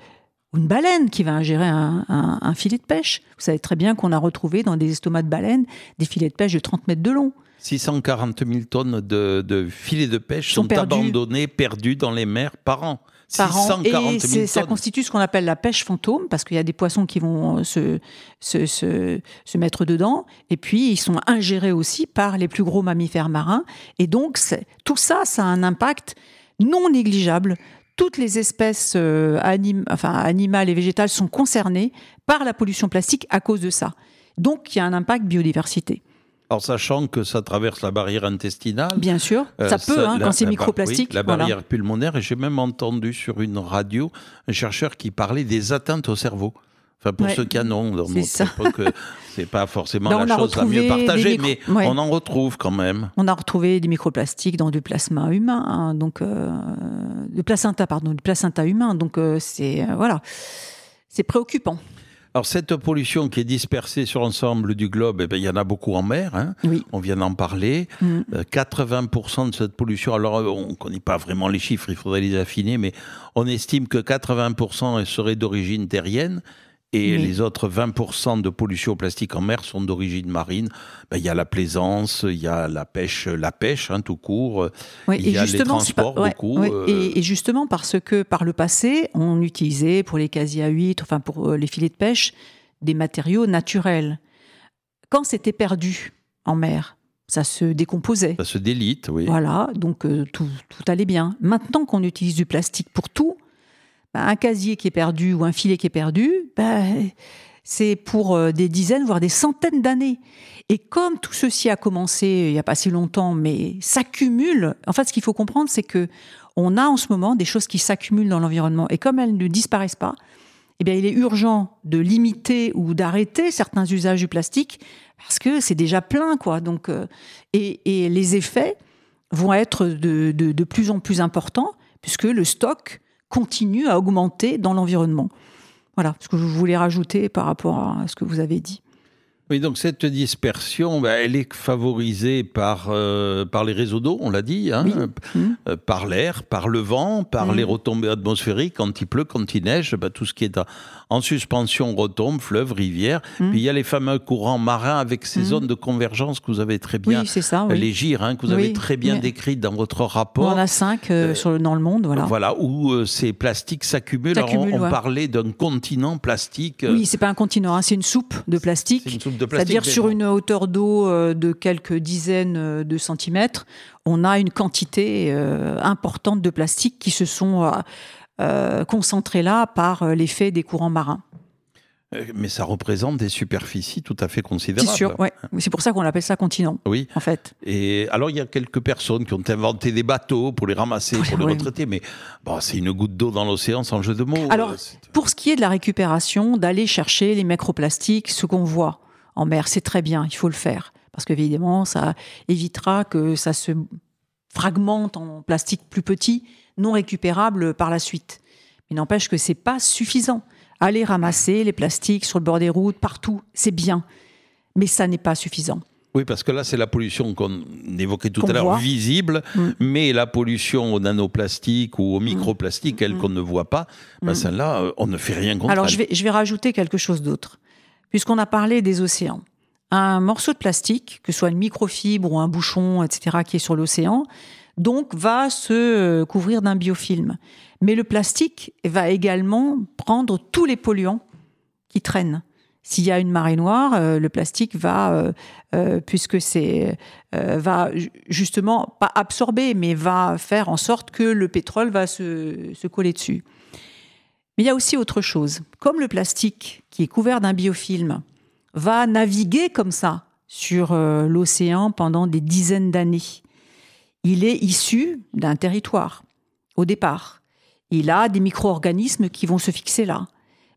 une baleine qui va ingérer un, filet de pêche. Vous savez très bien qu'on a retrouvé dans des estomacs de baleines des filets de pêche de 30 mètres de long.
640 000 tonnes de, filets de pêche sont, abandonnés, perdus dans les mers par an
par an. Et ça constitue ce qu'on appelle la pêche fantôme, parce qu'il y a des poissons qui vont euh, se, se, se, mettre dedans, et puis ils sont ingérés aussi par les plus gros mammifères marins. Et donc, tout ça, ça a un impact non négligeable. Toutes les espèces euh, enfin, animales et végétales sont concernées par la pollution plastique à cause de ça. Donc, il y a un impact biodiversité.
Alors, sachant que ça traverse la barrière intestinale.
Bien sûr, euh, ça peut, hein, quand c'est microplastique.
la barrière pulmonaire, et j'ai même entendu sur une radio un chercheur qui parlait des atteintes au cerveau. Enfin, pour ce canon, dans notre époque, euh, c'est pas forcément la chose la mieux partagée, mais on en retrouve quand même.
On a retrouvé des microplastiques dans du plasma humain, hein, donc euh, du placenta, pardon, du placenta humain. Donc c'est voilà, c'est préoccupant.
Alors cette pollution qui est dispersée sur l'ensemble du globe, eh ben, il y en a beaucoup en mer, hein. on vient d'en parler. 80% mm. euh, de cette pollution, alors euh, on ne connaît pas vraiment les chiffres, il faudrait les affiner, mais on estime que 80% serait d'origine terrienne et les autres 20% de pollution plastique en mer sont d'origine marine. Ben, il y a la plaisance, il y a la pêche, la pêche hein, tout court. il y a les transports beaucoup.
Euh. Et, justement parce que par le passé, on utilisait pour les casiers à huîtres, enfin pour euh, les filets de pêche, des matériaux naturels. Quand c'était perdu en mer, ça se décomposait.
Ça se délite, oui.
Voilà, donc euh, tout, tout allait bien. Maintenant qu'on utilise du plastique pour tout, bah, un casier qui est perdu ou un filet qui est perdu, bah, c'est pour euh, des dizaines, voire des centaines d'années. Et comme tout ceci a commencé il n'y a pas si longtemps, mais s'accumule, en fait, ce qu'il faut comprendre, c'est que on a en ce moment des choses qui s'accumulent dans l'environnement. Et comme elles ne disparaissent pas, eh bien, il est urgent de limiter ou d'arrêter certains usages du plastique parce que c'est déjà plein, quoi. Donc, euh, et, les effets vont être de, de, plus en plus importants puisque le stock continue à augmenter dans l'environnement. Voilà ce que je voulais rajouter par rapport à ce que vous avez dit.
Oui, donc cette dispersion, bah, elle est favorisée par, euh, par les réseaux d'eau, on l'a dit, hein, euh, par l'air, par le vent, par les retombées atmosphériques, quand il pleut, quand il neige, bah, tout ce qui est en suspension retombe, fleuve, rivière. Puis il y a les fameux courants marins avec ces zones de convergence que vous avez très bien,
ça,
les gires, hein, que vous avez très bien décrites dans votre rapport. On
en a cinq euh, sur dans le monde, voilà.
Voilà, où ces plastiques s'accumulent. On, parlait d'un continent plastique.
Oui, c'est pas un continent, hein, c'est une soupe de plastique. C'est-à-dire sur une hauteur d'eau euh, de quelques dizaines euh, de centimètres, on a une quantité euh, importante de plastique qui se sont concentrés là par l'effet des courants marins.
Mais ça représente des superficies tout à fait considérables.
C'est sûr, ouais. C'est pour ça qu'on appelle ça continent. Oui. En fait.
Et alors, il y a quelques personnes qui ont inventé des bateaux pour les ramasser, pour les retraiter, mais bon, c'est une goutte d'eau dans l'océan sans jeu de mots.
Alors, pour ce qui est de la récupération, d'aller chercher les microplastiques, ce qu'on voit, en mer. C'est très bien, il faut le faire. parce qu'évidemment, ça évitera que ça se fragmente en plastique plus petit, non récupérable par la suite. Mais n'empêche que c'est pas suffisant. Aller ramasser les plastiques sur le bord des routes, partout, c'est bien, mais ça n'est pas suffisant.
Oui, parce que là, c'est la pollution qu'on évoquait tout à l'heure, visible, mm. mais la pollution au nanoplastique ou au mm. microplastique, elle mm. qu'on ne voit pas, ben celle-là, euh, on ne fait rien contre
Alors, je vais, je vais rajouter quelque chose d'autre. Puisqu'on a parlé des océans, un morceau de plastique, que ce soit une microfibre ou un bouchon, etc., qui est sur l'océan, donc va se euh, couvrir d'un biofilm. Mais le plastique va également prendre tous les polluants qui traînent. S'il y a une marée noire, euh, le plastique va, euh, puisque c'est, va justement pas absorber, mais va faire en sorte que le pétrole va se, se coller dessus. Mais il y a aussi autre chose. Comme le plastique qui est couvert d'un biofilm va naviguer comme ça sur l'océan pendant des dizaines d'années, il est issu d'un territoire au départ. Il a des micro-organismes qui vont se fixer là.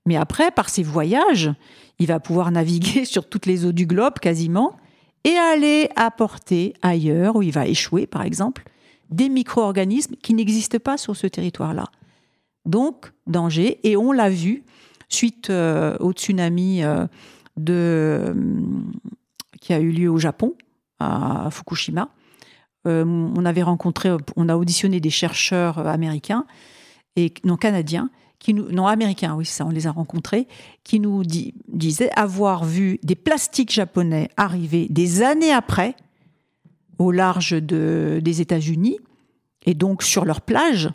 Mais après, par ses voyages, il va pouvoir naviguer sur toutes les eaux du globe quasiment et aller apporter ailleurs, où il va échouer par exemple, des micro-organismes qui n'existent pas sur ce territoire-là. Donc, danger. Et on l'a vu suite euh, au tsunami euh, de, qui a eu lieu au Japon, à Fukushima. Euh, on avait rencontré, on a auditionné des chercheurs américains et non canadiens, non américains, oui, ça, on les a rencontrés, qui nous disaient avoir vu des plastiques japonais arriver des années après au large des États-Unis et donc sur leur plage.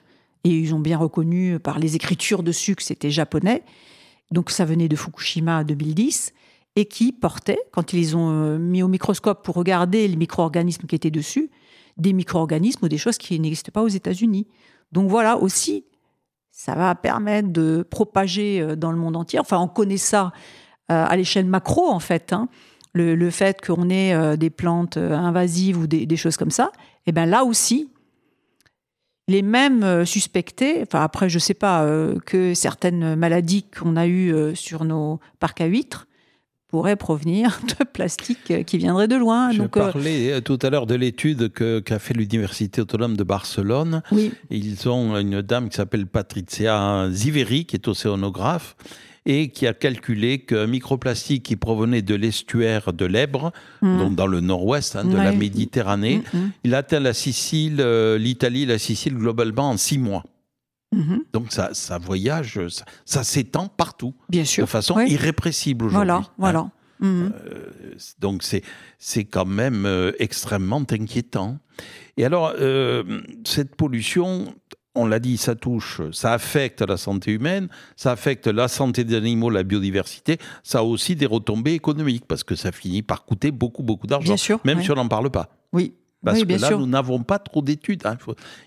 Et ils ont bien reconnu par les écritures dessus que c'était japonais. Donc ça venait de Fukushima 2010 et qui portaient, quand ils ont euh, mis au microscope pour regarder les micro-organismes qui étaient dessus, des micro-organismes ou des choses qui n'existent pas aux États-Unis. Donc voilà aussi, ça va permettre de propager euh, dans le monde entier. Enfin, on connaît ça euh, à l'échelle macro, en fait. Hein. Le, fait qu'on ait des plantes invasives ou des, choses comme ça, et eh bien là aussi, les mêmes suspectés, enfin après je ne sais pas, que certaines maladies qu'on a eues sur nos parcs à huîtres, pourrait provenir de plastique qui viendrait de loin.
Je Donc, euh, parlais euh, tout à l'heure de l'étude qu'a fait l'Université autonome de Barcelone.
Oui.
Ils ont une dame qui s'appelle Patricia Ziveri, qui est océanographe, et qui a calculé qu'un microplastique qui provenait de l'estuaire de l'Ebre, mmh. donc dans le nord-ouest hein, de la Méditerranée, mmh, il atteint la Sicile, euh, l'Italie, la Sicile globalement en six mois. Mhm. Donc ça, ça voyage, ça, s'étend partout.
Bien sûr.
De façon irrépressible aujourd'hui.
Voilà, voilà. Hein.
Mhm. Euh, donc c'est c'est quand même euh, extrêmement inquiétant. Et alors euh, cette pollution, on l'a dit, ça touche, ça affecte la santé humaine, ça affecte la santé des animaux, la biodiversité. Ça a aussi des retombées économiques parce que ça finit par coûter beaucoup beaucoup d'argent. Même si on n'en parle pas.
Oui.
Parce que là, nous n'avons pas trop d'études. Hein.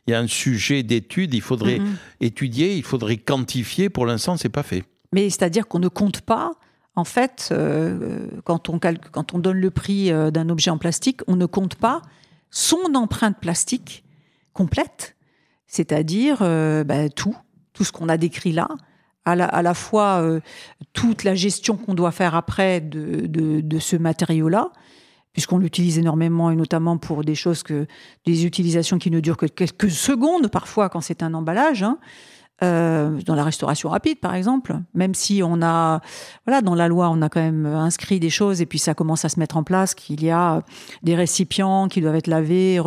Il y a un sujet d'études, il faudrait étudier, il faudrait quantifier. Pour l'instant, c'est pas fait.
Mais c'est-à-dire qu'on ne compte pas. En fait, euh, quand, on quand on donne le prix euh, d'un objet en plastique, on ne compte pas son empreinte plastique complète, c'est-à-dire euh, bah, tout, tout ce qu'on a décrit là, à la, fois toute la gestion qu'on doit faire après de ce matériau-là, puisqu'on l'utilise énormément et notamment pour des choses que des utilisations qui ne durent que quelques secondes parfois quand c'est un emballage. Hein. Euh, dans la restauration rapide, par exemple, même si on a, voilà, dans la loi, on a quand même inscrit des choses et puis ça commence à se mettre en place qu'il y a des récipients qui doivent être lavés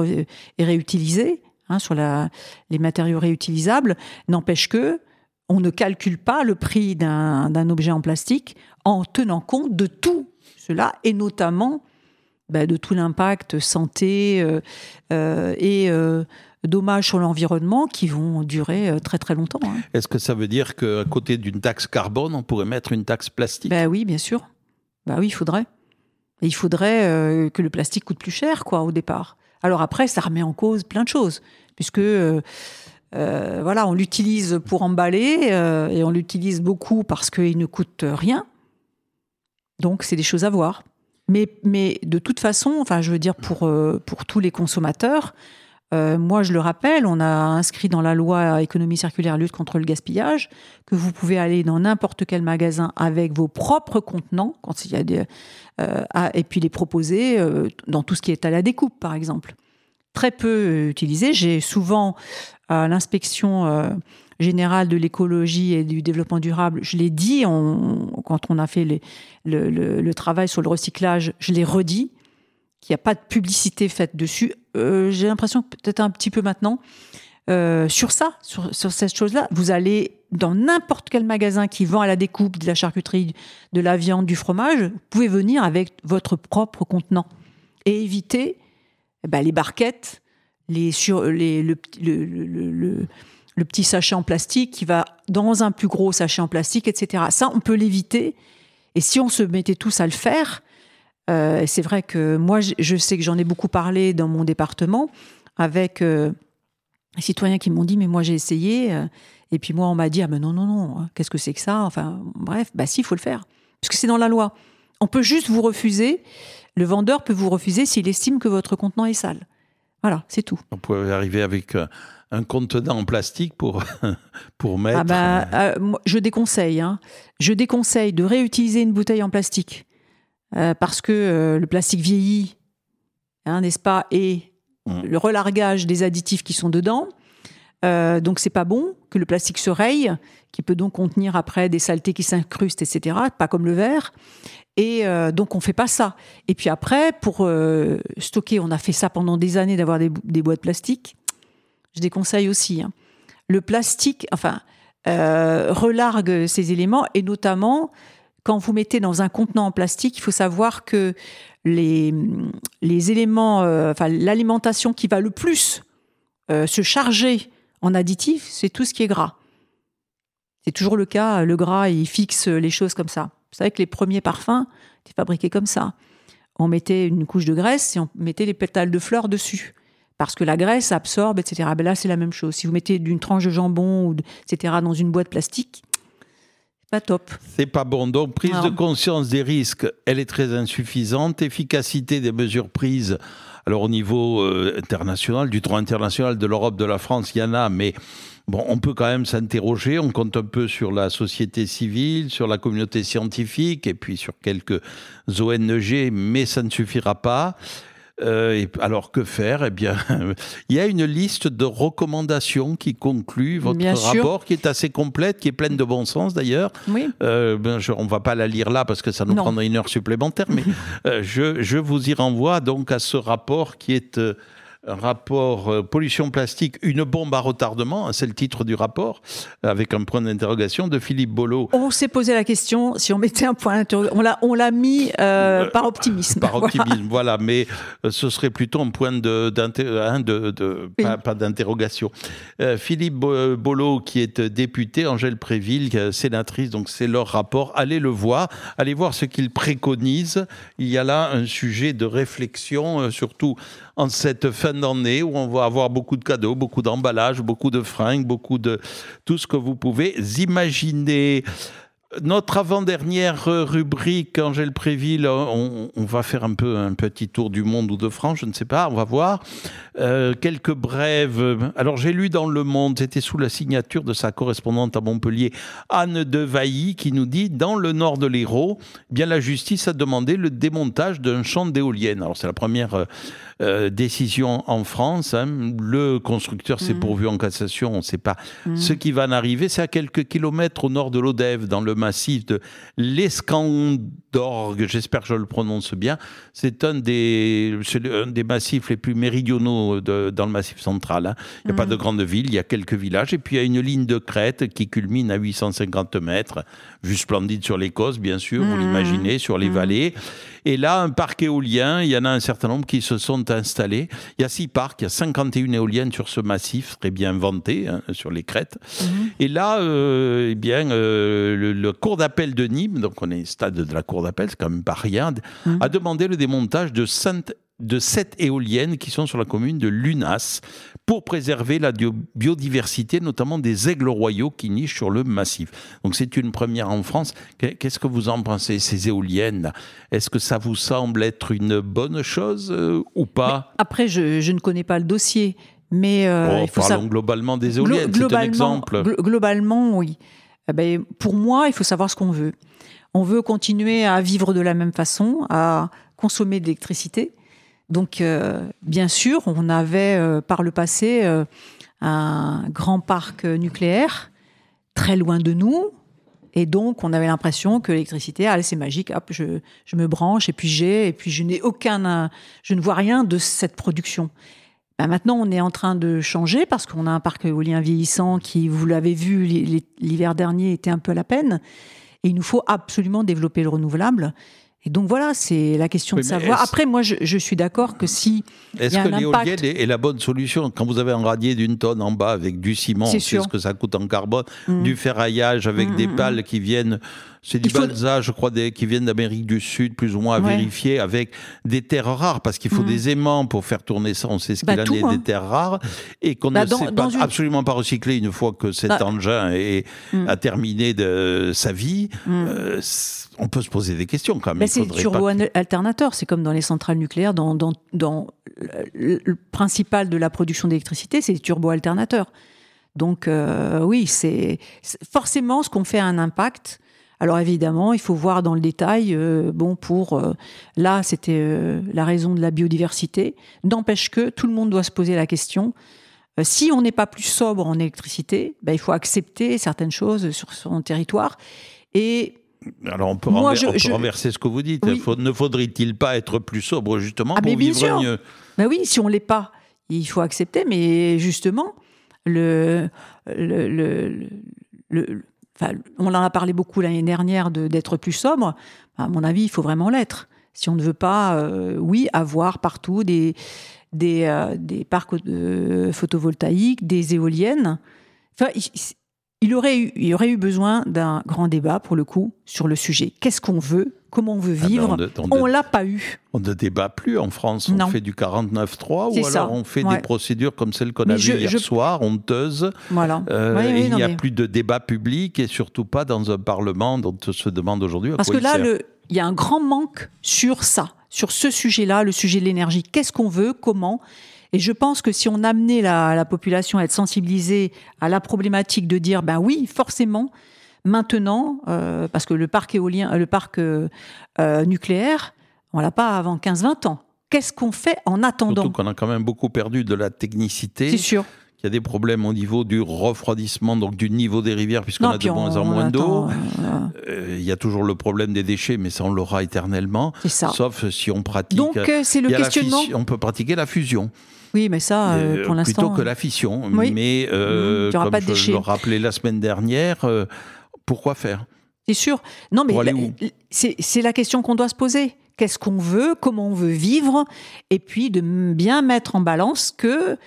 et réutilisés hein, sur la, les matériaux réutilisables. N'empêche que on ne calcule pas le prix d'un objet en plastique en tenant compte de tout cela et notamment bah, de tout l'impact santé euh, euh, et euh, dommages sur l'environnement qui vont durer très très longtemps. Hein.
Est-ce que ça veut dire qu'à côté d'une taxe carbone, on pourrait mettre une taxe plastique?
Ben oui, bien sûr. Bah oui, il faudrait. il faudrait que le plastique coûte plus cher, quoi, au départ. Alors après, ça remet en cause plein de choses, puisque voilà, on l'utilise pour emballer et on l'utilise beaucoup parce qu'il ne coûte rien. Donc, c'est des choses à voir. Mais, mais de toute façon, enfin, je veux dire, pour, euh, pour tous les consommateurs, Euh, moi, je le rappelle, on a inscrit dans la loi économie circulaire lutte contre le gaspillage que vous pouvez aller dans n'importe quel magasin avec vos propres contenants, quand il y a des, euh, et puis les proposer euh, dans tout ce qui est à la découpe, par exemple. Très peu utilisé. J'ai souvent à l'inspection générale de l'écologie et du développement durable, je l'ai dit quand on a fait le, travail sur le recyclage, je l'ai redit, qu'il n'y a pas de publicité faite dessus. Euh, j'ai l'impression peut-être un petit peu maintenant, euh, sur ça, sur, cette chose-là, vous allez dans n'importe quel magasin qui vend à la découpe de la charcuterie, de la viande, du fromage, vous pouvez venir avec votre propre contenant et éviter eh ben, les barquettes, les, sur, les, le, le le petit sachet en plastique qui va dans un plus gros sachet en plastique, etc. Ça, on peut l'éviter. Et si on se mettait tous à le faire, euh, c'est vrai que moi, je sais que j'en ai beaucoup parlé dans mon département avec euh, des citoyens qui m'ont dit, mais moi j'ai essayé. Euh, et puis moi, on m'a dit, ah ben non, non, non, hein, qu'est-ce que c'est que ça? Enfin, bref, bah si, il faut le faire. Parce que c'est dans la loi. On peut juste vous refuser. Le vendeur peut vous refuser s'il estime que votre contenant est sale. Voilà, c'est tout.
On peut arriver avec un contenant en plastique pour, pour mettre. Ah
bah, euh, je déconseille. Hein. Je déconseille de réutiliser une bouteille en plastique euh, parce que euh, le plastique vieillit, hein, n'est-ce pas Et mmh. le relargage des additifs qui sont dedans. donc c'est pas bon que le plastique se raye, qui peut donc contenir après des saletés qui s'incrustent, etc. Pas comme le verre. Et donc on fait pas ça. Et puis après, pour stocker, on a fait ça pendant des années d'avoir des, des boîtes plastiques je déconseille aussi. Hein. Le plastique, enfin, euh, relargue ces éléments et notamment quand vous mettez dans un contenant en plastique, il faut savoir que les, éléments, euh, enfin, l'alimentation qui va le plus euh, se charger en additifs, c'est tout ce qui est gras. C'est toujours le cas, le gras, il fixe les choses comme ça. Vous savez que les premiers parfums étaient fabriqués comme ça. On mettait une couche de graisse et on mettait les pétales de fleurs dessus parce que la graisse absorbe, etc. Ben là, c'est la même chose. Si vous mettez d'une tranche de jambon, etc., dans une boîte plastique, pas top.
C'est pas bon. Donc, prise de conscience des risques, elle est très insuffisante. Efficacité des mesures prises. Alors, au niveau euh, international, du droit international de l'Europe, de la France, il y en a, mais bon, on peut quand même s'interroger. On compte un peu sur la société civile, sur la communauté scientifique et puis sur quelques ONG, mais ça ne suffira pas. Euh, alors que faire? Eh bien, il y a une liste de recommandations qui conclut votre rapport, qui est assez complète, qui est pleine de bon sens d'ailleurs.
Oui.
Euh, ben, on ne va pas la lire là parce que ça nous prendrait une heure supplémentaire, mais euh, je, je, vous y renvoie donc à ce rapport qui est un rapport euh, pollution plastique, une bombe à retardement, hein, c'est le titre du rapport, avec un point d'interrogation de Philippe Bolo.
On s'est posé la question si on mettait un point d'interrogation. On l'a, on l'a mis euh, euh, par optimisme.
Par optimisme, voilà. Mais ce serait plutôt un point de, hein, de, de pas, d'interrogation. Philippe Bolo, qui est député, Angèle Préville, sénatrice, donc c'est leur rapport. Allez le voir, allez voir ce qu'ils préconisent. Il y a là un sujet de réflexion, surtout en cette fin d'année où on va avoir beaucoup de cadeaux, beaucoup d'emballages, beaucoup de fringues, beaucoup de tout ce que vous pouvez imaginer. Notre avant-dernière rubrique, Angèle Préville, on, va faire un peu un petit tour du monde ou de France, je ne sais pas, on va voir. Euh, quelques brèves. Alors j'ai lu dans Le Monde, c'était sous la signature de sa correspondante à Montpellier, Anne de Vailly, qui nous dit dans le nord de l'Hérault, eh bien la justice a demandé le démontage d'un champ d'éoliennes. Alors c'est la première euh, décision en France. Hein. Le constructeur s'est mm. pourvu en cassation, on ne sait pas mm. ce qui va en arriver. C'est à quelques kilomètres au nord de l'Odève, dans le massif de l'Escandorgue, j'espère que je le prononce bien. C'est un des, un des massifs les plus méridionaux de, dans le massif central. Hein. Il n'y a pas mm. de grande ville, il y a quelques villages. Et puis il y a une ligne de crête qui culmine à 850 mètres, vue splendide sur l'Écosse, bien sûr, vous l'imaginez, sur les vallées. Et là, un parc éolien, il y en a un certain nombre qui se sont installés. Il y a six parcs, il y a 51 éoliennes sur ce massif, très bien vanté, hein, sur les crêtes. Mhm. Et là, euh, eh bien, euh, le, cours d'appel de Nîmes, donc on est au stade de la cour d'appel, c'est quand même pas rien, mhm. a demandé le démontage de Sainte de sept éoliennes qui sont sur la commune de Lunas pour préserver la biodiversité, notamment des aigles royaux qui nichent sur le massif. Donc c'est une première en France. Qu'est-ce que vous en pensez, ces éoliennes? Est-ce que ça vous semble être une bonne chose euh, ou pas?
Après, je, ne connais pas le dossier, Mais
euh, il faut parlons globalement des éoliennes, c'est un exemple.
globalement, oui. Eh ben, pour moi, il faut savoir ce qu'on veut. On veut continuer à vivre de la même façon, à consommer de l'électricité. Donc, euh, bien sûr, on avait euh, par le passé euh, un grand parc nucléaire très loin de nous. Et donc, on avait l'impression que l'électricité, allez, c'est magique, hop, je, je, me branche, et puis j'ai, et puis je n'ai aucun, je ne vois rien de cette production. Ben maintenant, on est en train de changer parce qu'on a un parc éolien vieillissant qui, vous l'avez vu, l'hiver dernier était un peu à la peine. Et il nous faut absolument développer le renouvelable. Et donc voilà, c'est la question de savoir. Après, moi, je, suis d'accord que si.
Est-ce que l'éolienne est, la bonne solution Quand vous avez un radier d'une tonne en bas avec du ciment, c'est ce que ça coûte en carbone, mmh. du ferraillage avec mmh, des mmh, pales qui viennent c'est du balsa, je crois, des, qui viennent d'Amérique du Sud, plus ou moins à vérifier, avec des terres rares, parce qu'il faut mm. des aimants pour faire tourner ça. On sait ce qu'il bah, en est hein. des terres rares, et qu'on bah, ne sait pas, absolument pas recycler une fois que cet bah. engin est, a terminé de sa vie. Mm. Euh, on peut se poser des questions quand même.
c'est turbo-alternateur, c'est comme dans les centrales nucléaires, dans, dans, dans le principal de la production d'électricité, c'est les turbo-alternateurs. Donc euh, oui, c'est forcément ce qu'on fait a un impact. Alors évidemment, il faut voir dans le détail. Euh, bon, pour euh, là, c'était euh, la raison de la biodiversité. N'empêche que tout le monde doit se poser la question. si on n'est pas plus sobre en électricité, ben, il faut accepter certaines choses sur son territoire. Et
alors on peut, renverser ce que vous dites. ne faudrait-il pas être plus sobre justement ah, pour vivre mieux?
Ben Oui, si on l'est pas, il faut accepter. Mais justement, le, le, le on en a parlé beaucoup l'année dernière d'être plus sobre. À mon avis, il faut vraiment l'être. Si on ne veut pas, euh, oui, avoir partout des, des, euh, parcs photovoltaïques, des éoliennes. Enfin, il, aurait eu, il aurait eu besoin d'un grand débat, pour le coup, sur le sujet. Qu'est-ce qu'on veut Comment on veut ah ben, vivre On ne l'a pas eu.
On ne débat plus en France. On fait du 49-3 ou alors on fait des procédures comme celle qu'on a vues hier soir, honteuses.
Voilà.
Euh, il n'y a plus de débat public et surtout pas dans un Parlement dont on se demande aujourd'hui
Parce
que
là, il y a un grand manque sur ça, sur ce sujet-là, le sujet de l'énergie. Qu'est-ce qu'on veut Comment? Et je pense que si on amenait la, la, population à être sensibilisée à la problématique de dire, ben oui, forcément, maintenant, euh, parce que le parc éolien, le parc euh, euh, nucléaire, on l'a pas avant 15-20 ans. Qu'est-ce qu'on fait en attendant
Surtout qu'on a quand même beaucoup perdu de la technicité.
C'est sûr.
Il y a des problèmes au niveau du refroidissement, donc du niveau des rivières, puisqu'on a de moins en moins d'eau. il y a toujours le problème des déchets, mais ça, on l'aura éternellement.
Ça.
Sauf si on pratique.
Donc, c'est le questionnement.
on peut pratiquer la fusion.
Oui, mais ça, pour l'instant.
Plutôt que la fission. Mais, mmh. comme pas de je le rappelais la semaine dernière, pourquoi faire
C'est sûr. Non, mais c'est la question qu'on doit se poser. Qu'est-ce qu'on veut Comment on veut vivre Et puis de bien mettre en balance que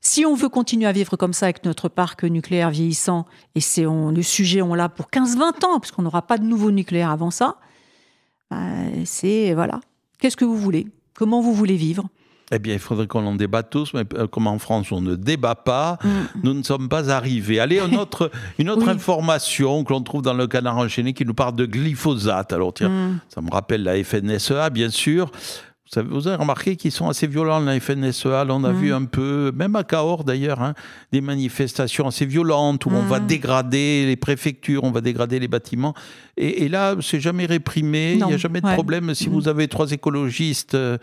si on veut continuer à vivre comme ça avec notre parc nucléaire vieillissant, et c'est le sujet, on l'a pour 15-20 ans, parce qu'on n'aura pas de nouveau nucléaire avant ça, bah, c'est voilà. Qu'est-ce que vous voulez? Comment vous voulez vivre?
Eh bien, il faudrait qu'on en débatte tous, mais euh, comme en France, on ne débat pas, mm. nous ne sommes pas arrivés. Allez, une autre, une autre information que l'on trouve dans le canard enchaîné qui nous parle de glyphosate. Alors, tiens, mm. ça me rappelle la FNSEA, bien sûr. Vous avez remarqué qu'ils sont assez violents, la FNSEA. on a vu mm. un peu, même à Cahors d'ailleurs, hein, des manifestations assez violentes où on va dégrader les préfectures, on va dégrader les bâtiments. Et, là, c'est jamais réprimé, il n'y a jamais de problème. Si vous avez trois écologistes euh,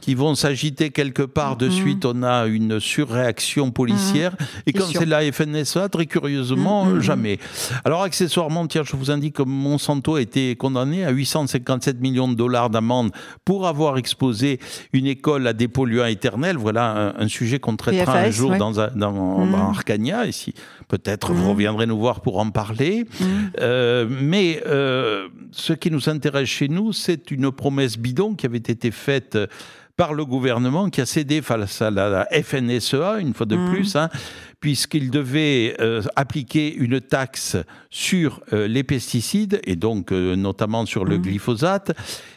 qui vont s'agiter quelque part, de suite, on a une surréaction policière. Et quand c'est la FNSEA, très curieusement, jamais. Alors, accessoirement, tiens, je vous indique que Monsanto a été condamné à 857 millions de dollars d'amende pour avoir exposé une école à des polluants éternels. Voilà un, sujet qu'on traitera un jour dans, dans, mmh. Arcania. Et si peut-être vous mmh. reviendrez nous voir pour en parler. Mmh. Euh, mais euh, ce qui nous intéresse chez nous, c'est une promesse bidon qui avait été faite par le gouvernement qui a cédé face à la FNSEA, une fois de plus, hein, puisqu'il devait euh, appliquer une taxe sur euh, les pesticides et donc euh, notamment sur le mmh. glyphosate.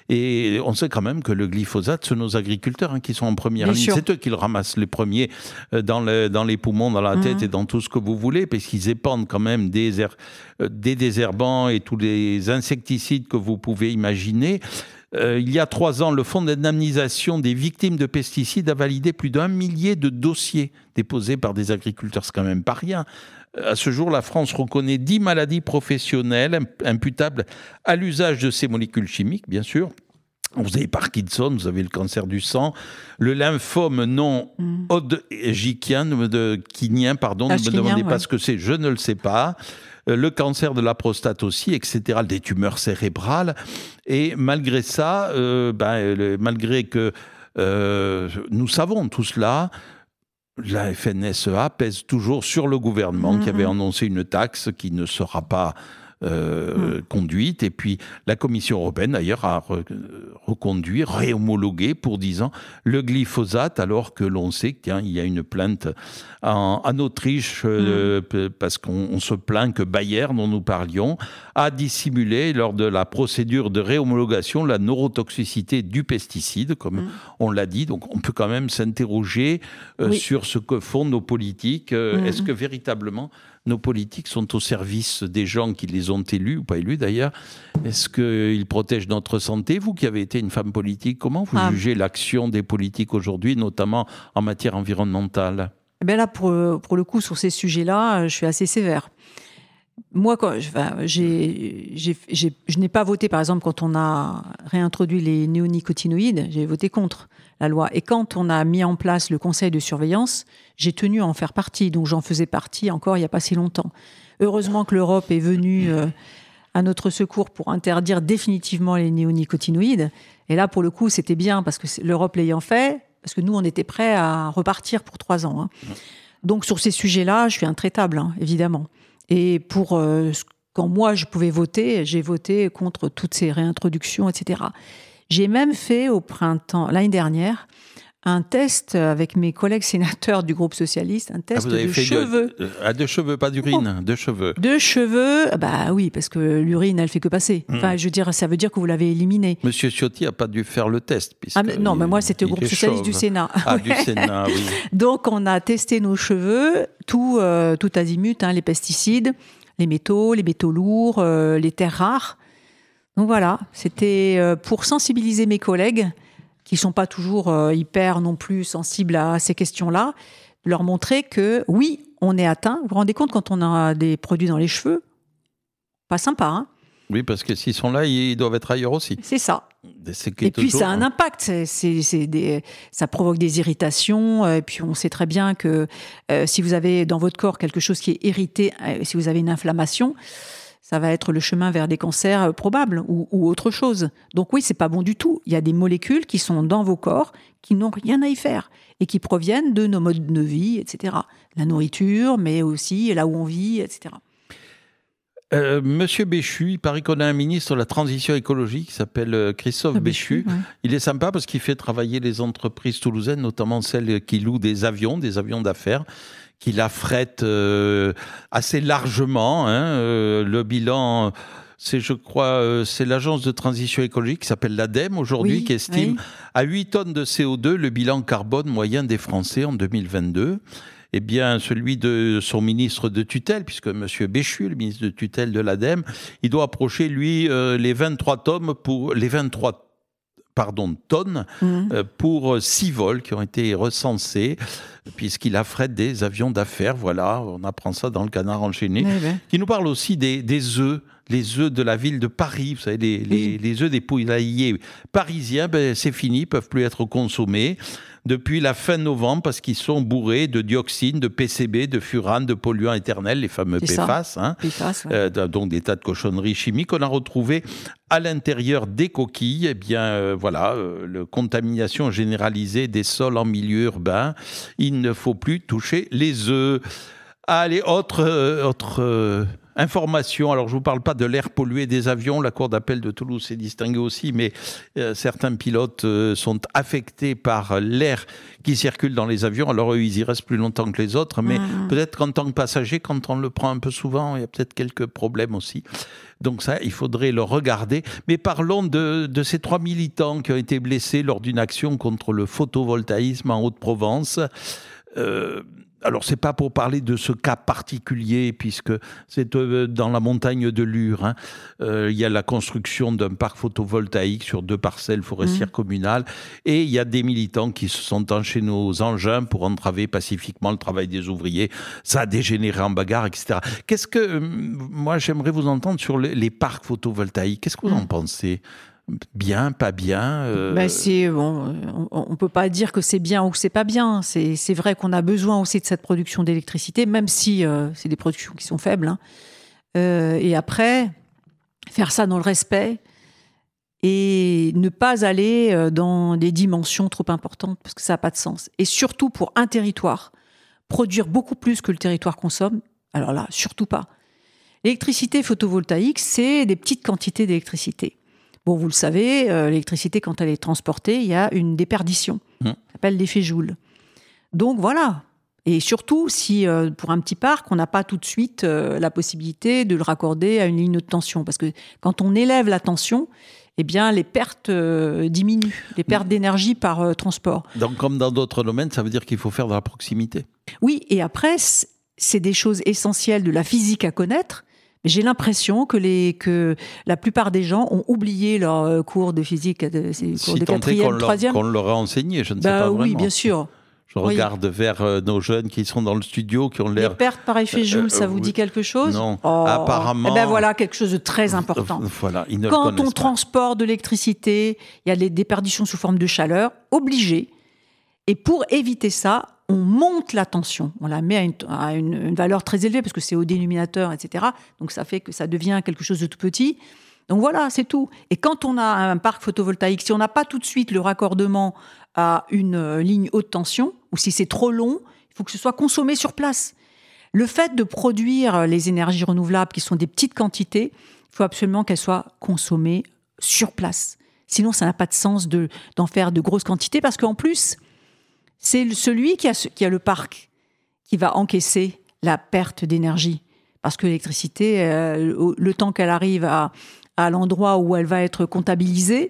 Et on sait quand même que le glyphosate, c'est nos agriculteurs hein, qui sont en première ligne. C'est eux qui le ramassent les premiers dans, dans les poumons, dans la tête mmh. et dans tout ce que vous voulez, parce qu'ils épandent quand même des, des désherbants et tous les insecticides que vous pouvez imaginer. Euh, il y a trois ans, le Fonds d'indemnisation des victimes de pesticides a validé plus d'un millier de dossiers déposés par des agriculteurs. C'est quand même pas rien. À ce jour, la France reconnaît 10 maladies professionnelles imputables à l'usage de ces molécules chimiques, bien sûr. Vous avez Parkinson, vous avez le cancer du sang, le lymphome non mm. hodgkinien, de, pardon, ne me demandez pas ce que c'est, je ne le sais pas. Euh, le cancer de la prostate aussi, etc., des tumeurs cérébrales. Et malgré ça, euh, ben, malgré que euh, nous savons tout cela, la FNSEA pèse toujours sur le gouvernement qui avait mm-hmm. annoncé une taxe qui ne sera pas euh, mm. conduite. Et puis la Commission européenne, d'ailleurs, a reconduit, réhomologué pour 10 ans le glyphosate, alors que l'on sait qu'il y a une plainte en, Autriche, euh, mm. parce qu'on se plaint que Bayer, dont nous parlions, a dissimulé lors de la procédure de réhomologation la neurotoxicité du pesticide, comme mm. on l'a dit. Donc on peut quand même s'interroger euh, sur ce que font nos politiques. Est-ce que véritablement nos politiques sont au service des gens qui les ont élus, ou pas élus d'ailleurs. Est-ce qu'ils protègent notre santé Vous qui avez été une femme politique, comment vous ah. jugez l'action des politiques aujourd'hui, notamment en matière environnementale?
Eh bien Là, pour, pour le coup, sur ces sujets-là, je suis assez sévère moi, quand, je n'ai pas voté, par exemple, quand on a réintroduit les néonicotinoïdes, j'ai voté contre la loi. Et quand on a mis en place le conseil de surveillance, j'ai tenu à en faire partie. Donc j'en faisais partie encore il n'y a pas si longtemps. Heureusement que l'Europe est venue euh, à notre secours pour interdire définitivement les néonicotinoïdes. Et là, pour le coup, c'était bien parce que l'Europe l'ayant fait, parce que nous, on était prêts à repartir pour trois ans. Hein. Donc sur ces sujets-là, je suis intraitable, hein, évidemment. Et pour euh, quand moi je pouvais voter, j'ai voté contre toutes ces réintroductions, etc. J'ai même fait au printemps l'année dernière un test avec mes collègues sénateurs du groupe socialiste, un ah, test de cheveux.
De, ah, de cheveux, pas d'urine, oh. de cheveux.
De cheveux, bah oui, parce que l'urine, elle fait que passer. Hmm. Enfin, je veux dire, ça veut dire que vous l'avez éliminé.
Monsieur Ciotti n'a pas dû faire le test.
Ah, non, mais moi, c'était au groupe socialiste du Sénat.
Ah, du Sénat, oui.
Donc, on a testé nos cheveux, tout, euh, tout azimut, hein, les pesticides, les métaux, les métaux lourds, euh, les terres rares. Donc voilà, c'était euh, pour sensibiliser mes collègues qui sont pas toujours euh, hyper non plus sensibles à ces questions-là, leur montrer que oui, on est atteint. Vous vous rendez compte quand on a des produits dans les cheveux? Pas sympa, hein?
Oui, parce que s'ils sont là, ils doivent être ailleurs aussi.
C'est ça. Et puis ça a un impact, c'est, ça provoque des irritations. Euh, et puis on sait très bien que euh, si vous avez dans votre corps quelque chose qui est irrité, si vous avez une inflammation, ça va être le chemin vers des cancers euh, probables ou, autre chose. Donc oui, c'est pas bon du tout. Il y a des molécules qui sont dans vos corps qui n'ont rien à y faire et qui proviennent de nos modes de vie, etc. La nourriture, mais aussi là où on vit, etc.
Euh, Monsieur Béchu, il paraît qu'on a un ministre de la transition écologique qui s'appelle euh, Christophe ah, Béchu. Il est sympa parce qu'il fait travailler les entreprises toulousaines, notamment celles qui louent des avions, des avions d'affaires qui affrète euh, assez largement. Hein, euh, le bilan, c'est, je crois, euh, c'est l'agence de transition écologique qui s'appelle l'ADEME aujourd'hui, qui estime à 8 tonnes de CO2 le bilan carbone moyen des Français en 2022 eh bien, celui de son ministre de tutelle, puisque M. Béchu, le ministre de tutelle de l'ADEME, il doit approcher, lui, les 23 tonnes pour les 23 pardon, tonnes mmh. euh, pour six vols qui ont été recensés, puisqu'il affrète des avions d'affaires. Voilà, on apprend ça dans le canard enchaîné. Eh ben. Qui nous parle aussi des, des œufs les œufs de la ville de Paris, vous savez, les, les, œufs des poulaillers parisiens, ben, c'est fini, peuvent plus être consommés depuis la fin novembre parce qu'ils sont bourrés de dioxine, de PCB, de furane, de polluants éternels, les fameux PFAS, hein, euh, donc des tas de cochonneries chimiques. On a retrouvé à l'intérieur des coquilles, eh bien euh, voilà, euh, la contamination généralisée des sols en milieu urbain. Il ne faut plus toucher les œufs. Allez, autre, autre Information, alors je ne vous parle pas de l'air pollué des avions, la Cour d'appel de Toulouse s'est distinguée aussi, mais euh, certains pilotes euh, sont affectés par l'air qui circule dans les avions, alors eux, ils y restent plus longtemps que les autres, mais mmh. peut-être qu'en tant que passager, quand on le prend un peu souvent, il y a peut-être quelques problèmes aussi. Donc ça, il faudrait le regarder. Mais parlons de, de ces trois militants qui ont été blessés lors d'une action contre le photovoltaïsme en Haute-Provence. Euh, alors c'est pas pour parler de ce cas particulier puisque c'est euh, dans la montagne de Lure. Hein. Euh, il y a la construction d'un parc photovoltaïque sur deux parcelles forestières mmh. communales et il y a des militants qui se sont enchaînés aux engins pour entraver pacifiquement le travail des ouvriers. Ça a dégénéré en bagarre, etc. Qu'est-ce que euh, moi j'aimerais vous entendre sur les, parcs photovoltaïques Qu'est-ce que vous en mmh. pensez? Bien, pas bien
euh... Ben c'est bon, on, ne peut pas dire que c'est bien ou que c'est pas bien. C'est vrai qu'on a besoin aussi de cette production d'électricité, même si euh, c'est des productions qui sont faibles. Hein. Euh, et après, faire ça dans le respect et ne pas aller euh, dans des dimensions trop importantes parce que ça n'a pas de sens. Et surtout pour un territoire, produire beaucoup plus que le territoire consomme. Alors là, surtout pas. L'électricité photovoltaïque, c'est des petites quantités d'électricité. Bon, vous le savez, euh, l'électricité, quand elle est transportée, il y a une déperdition. Mmh. Ça s'appelle l'effet Joule. Donc voilà. Et surtout, si euh, pour un petit parc, on n'a pas tout de suite euh, la possibilité de le raccorder à une ligne de tension. Parce que quand on élève la tension, eh bien, les pertes diminuent, les pertes mmh. d'énergie par transport.
Donc, comme dans d'autres domaines, ça veut dire qu'il faut faire de la proximité.
Oui, et après, c'est des choses essentielles de la physique à connaître j'ai l'impression que, les, que la plupart des gens ont oublié leur euh, cours de physique, de,
cours de quatrième, troisième. Qu'on leur a enseigné, je ne sais
bah
pas vraiment.
Oui, bien sûr.
Je regarde vers euh, nos jeunes qui sont dans le studio, qui ont l'air.
Les pertes par effet Joule, ça euh, vous dit quelque chose
Non, oh. apparemment.
Eh ben voilà, quelque chose de très important.
Voilà, ils ne
Quand on transporte de l'électricité, il y a des déperditions sous forme de chaleur, obligé. Et pour éviter ça, on monte la tension, on la met à une, valeur très élevée parce que c'est au dénominateur, etc. Donc ça fait que ça devient quelque chose de tout petit. Donc voilà, c'est tout. Et quand on a un parc photovoltaïque, si on n'a pas tout de suite le raccordement à une euh, ligne haute tension, ou si c'est trop long, il faut que ce soit consommé sur place. Le fait de produire les énergies renouvelables, qui sont des petites quantités, il faut absolument qu'elles soient consommées sur place. Sinon, ça n'a pas de sens d'en faire de grosses quantités, parce qu'en plus, c'est celui qui a, le parc qui va encaisser la perte d'énergie. Parce que l'électricité, euh, le temps qu'elle arrive à, l'endroit où elle va être comptabilisée,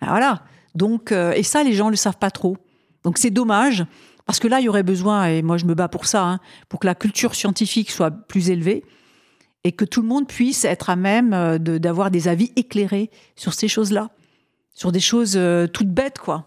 ben voilà. Donc, euh, et ça, les gens ne le savent pas trop. Donc c'est dommage, parce que là, il y aurait besoin, et moi je me bats pour ça, hein, pour que la culture scientifique soit plus élevée et que tout le monde puisse être à même euh, d'avoir des avis éclairés sur ces choses-là, sur des choses toutes bêtes, quoi.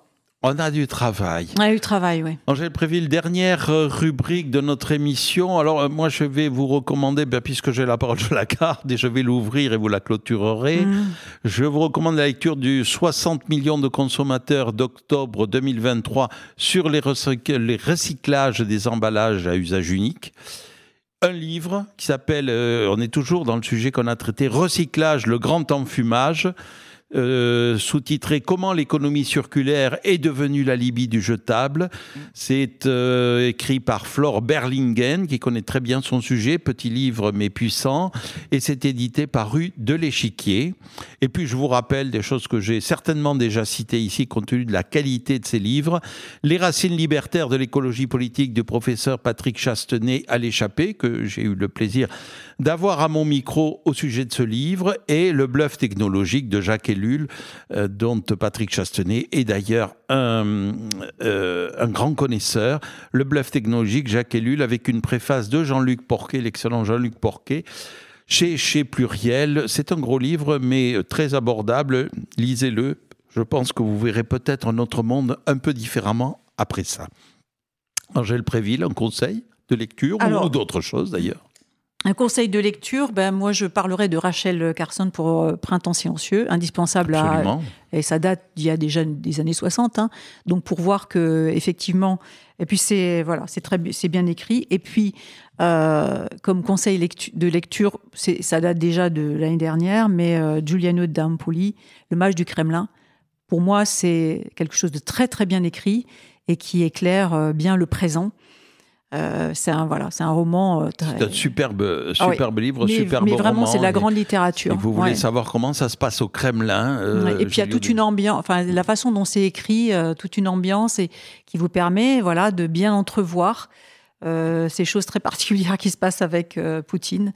On a du travail.
On a du travail, oui.
Angèle Préville, dernière euh, rubrique de notre émission. Alors, euh, moi, je vais vous recommander, ben, puisque j'ai la parole, je la garde et je vais l'ouvrir et vous la clôturerez. Mm. Je vous recommande la lecture du 60 millions de consommateurs d'octobre 2023 sur les, les recyclages des emballages à usage unique un livre qui s'appelle, euh, on est toujours dans le sujet qu'on a traité, Recyclage, le grand enfumage, euh, sous-titré Comment l'économie circulaire est devenue la Libye du jetable. C'est euh, écrit par Flore Berlingen, qui connaît très bien son sujet, petit livre mais puissant, et c'est édité par Rue de l'Échiquier. Et puis je vous rappelle des choses que j'ai certainement déjà citées ici, compte tenu de la qualité de ces livres. Les racines libertaires de l'écologie politique du professeur Patrick Chastenay à l'échappée, que j'ai eu le plaisir d'avoir à mon micro au sujet de ce livre, et Le bluff technologique de Jacques Ellul, euh, dont Patrick Chastenay est d'ailleurs un, euh, un, grand connaisseur. Le bluff technologique, Jacques Ellul, avec une préface de Jean-Luc Porquet, l'excellent Jean-Luc Porquet. Chez, chez Pluriel, c'est un gros livre, mais très abordable. Lisez-le. Je pense que vous verrez peut-être un autre monde un peu différemment après ça. Angèle Préville, un conseil de lecture ou d'autres choses d'ailleurs?
Un conseil de lecture, ben moi je parlerai de Rachel Carson pour euh, Printemps silencieux, indispensable
à
et ça date d'il y a déjà des années 60. Hein. donc pour voir que effectivement, et puis c'est voilà, c'est très c'est bien écrit. Et puis euh, comme conseil de lecture, ça date déjà de l'année dernière, mais euh, Giuliano D'Ampoli, Le Mage du Kremlin. Pour moi, c'est quelque chose de très très bien écrit et qui éclaire bien le présent. Euh, c'est un voilà, c'est un roman.
Euh, c'est un superbe, euh, ah superbe livre, mais, superbe
mais vraiment, c'est
de
la grande littérature.
Et vous voulez savoir comment ça se passe au Kremlin
Et puis il y a toute une ambiance, enfin la façon dont c'est écrit, toute une ambiance et qui vous permet voilà de bien entrevoir ces choses très particulières qui se passent avec Poutine.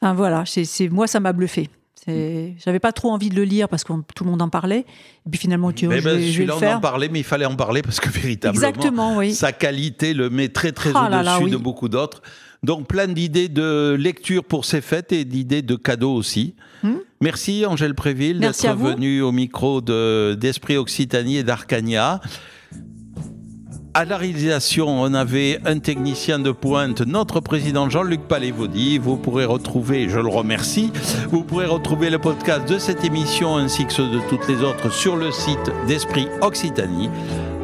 Enfin voilà, c'est moi ça m'a bluffé. J'avais pas trop envie de le lire parce que tout le monde en parlait. Et puis finalement, tu
ben, je, le faire. on en parlait, mais il fallait en parler parce que véritablement, sa qualité le met très très au-dessus de beaucoup d'autres. Donc plein d'idées de lecture pour ces fêtes et d'idées de cadeaux aussi. Hmm. Merci Angèle Préville d'être venue au micro d'Esprit Occitanie et d'Arcania. À la réalisation, on avait un technicien de pointe, notre président Jean-Luc Palévaudy. Vous pourrez retrouver, je le remercie, vous pourrez retrouver le podcast de cette émission ainsi que ceux de toutes les autres sur le site d'Esprit Occitanie.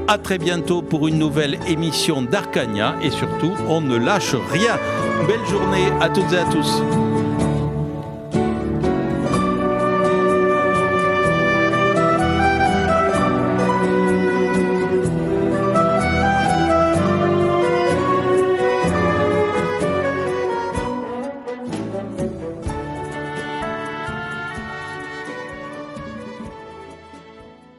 À très bientôt pour une nouvelle émission d'Arcania et surtout, on ne lâche rien. Belle journée à toutes et à tous.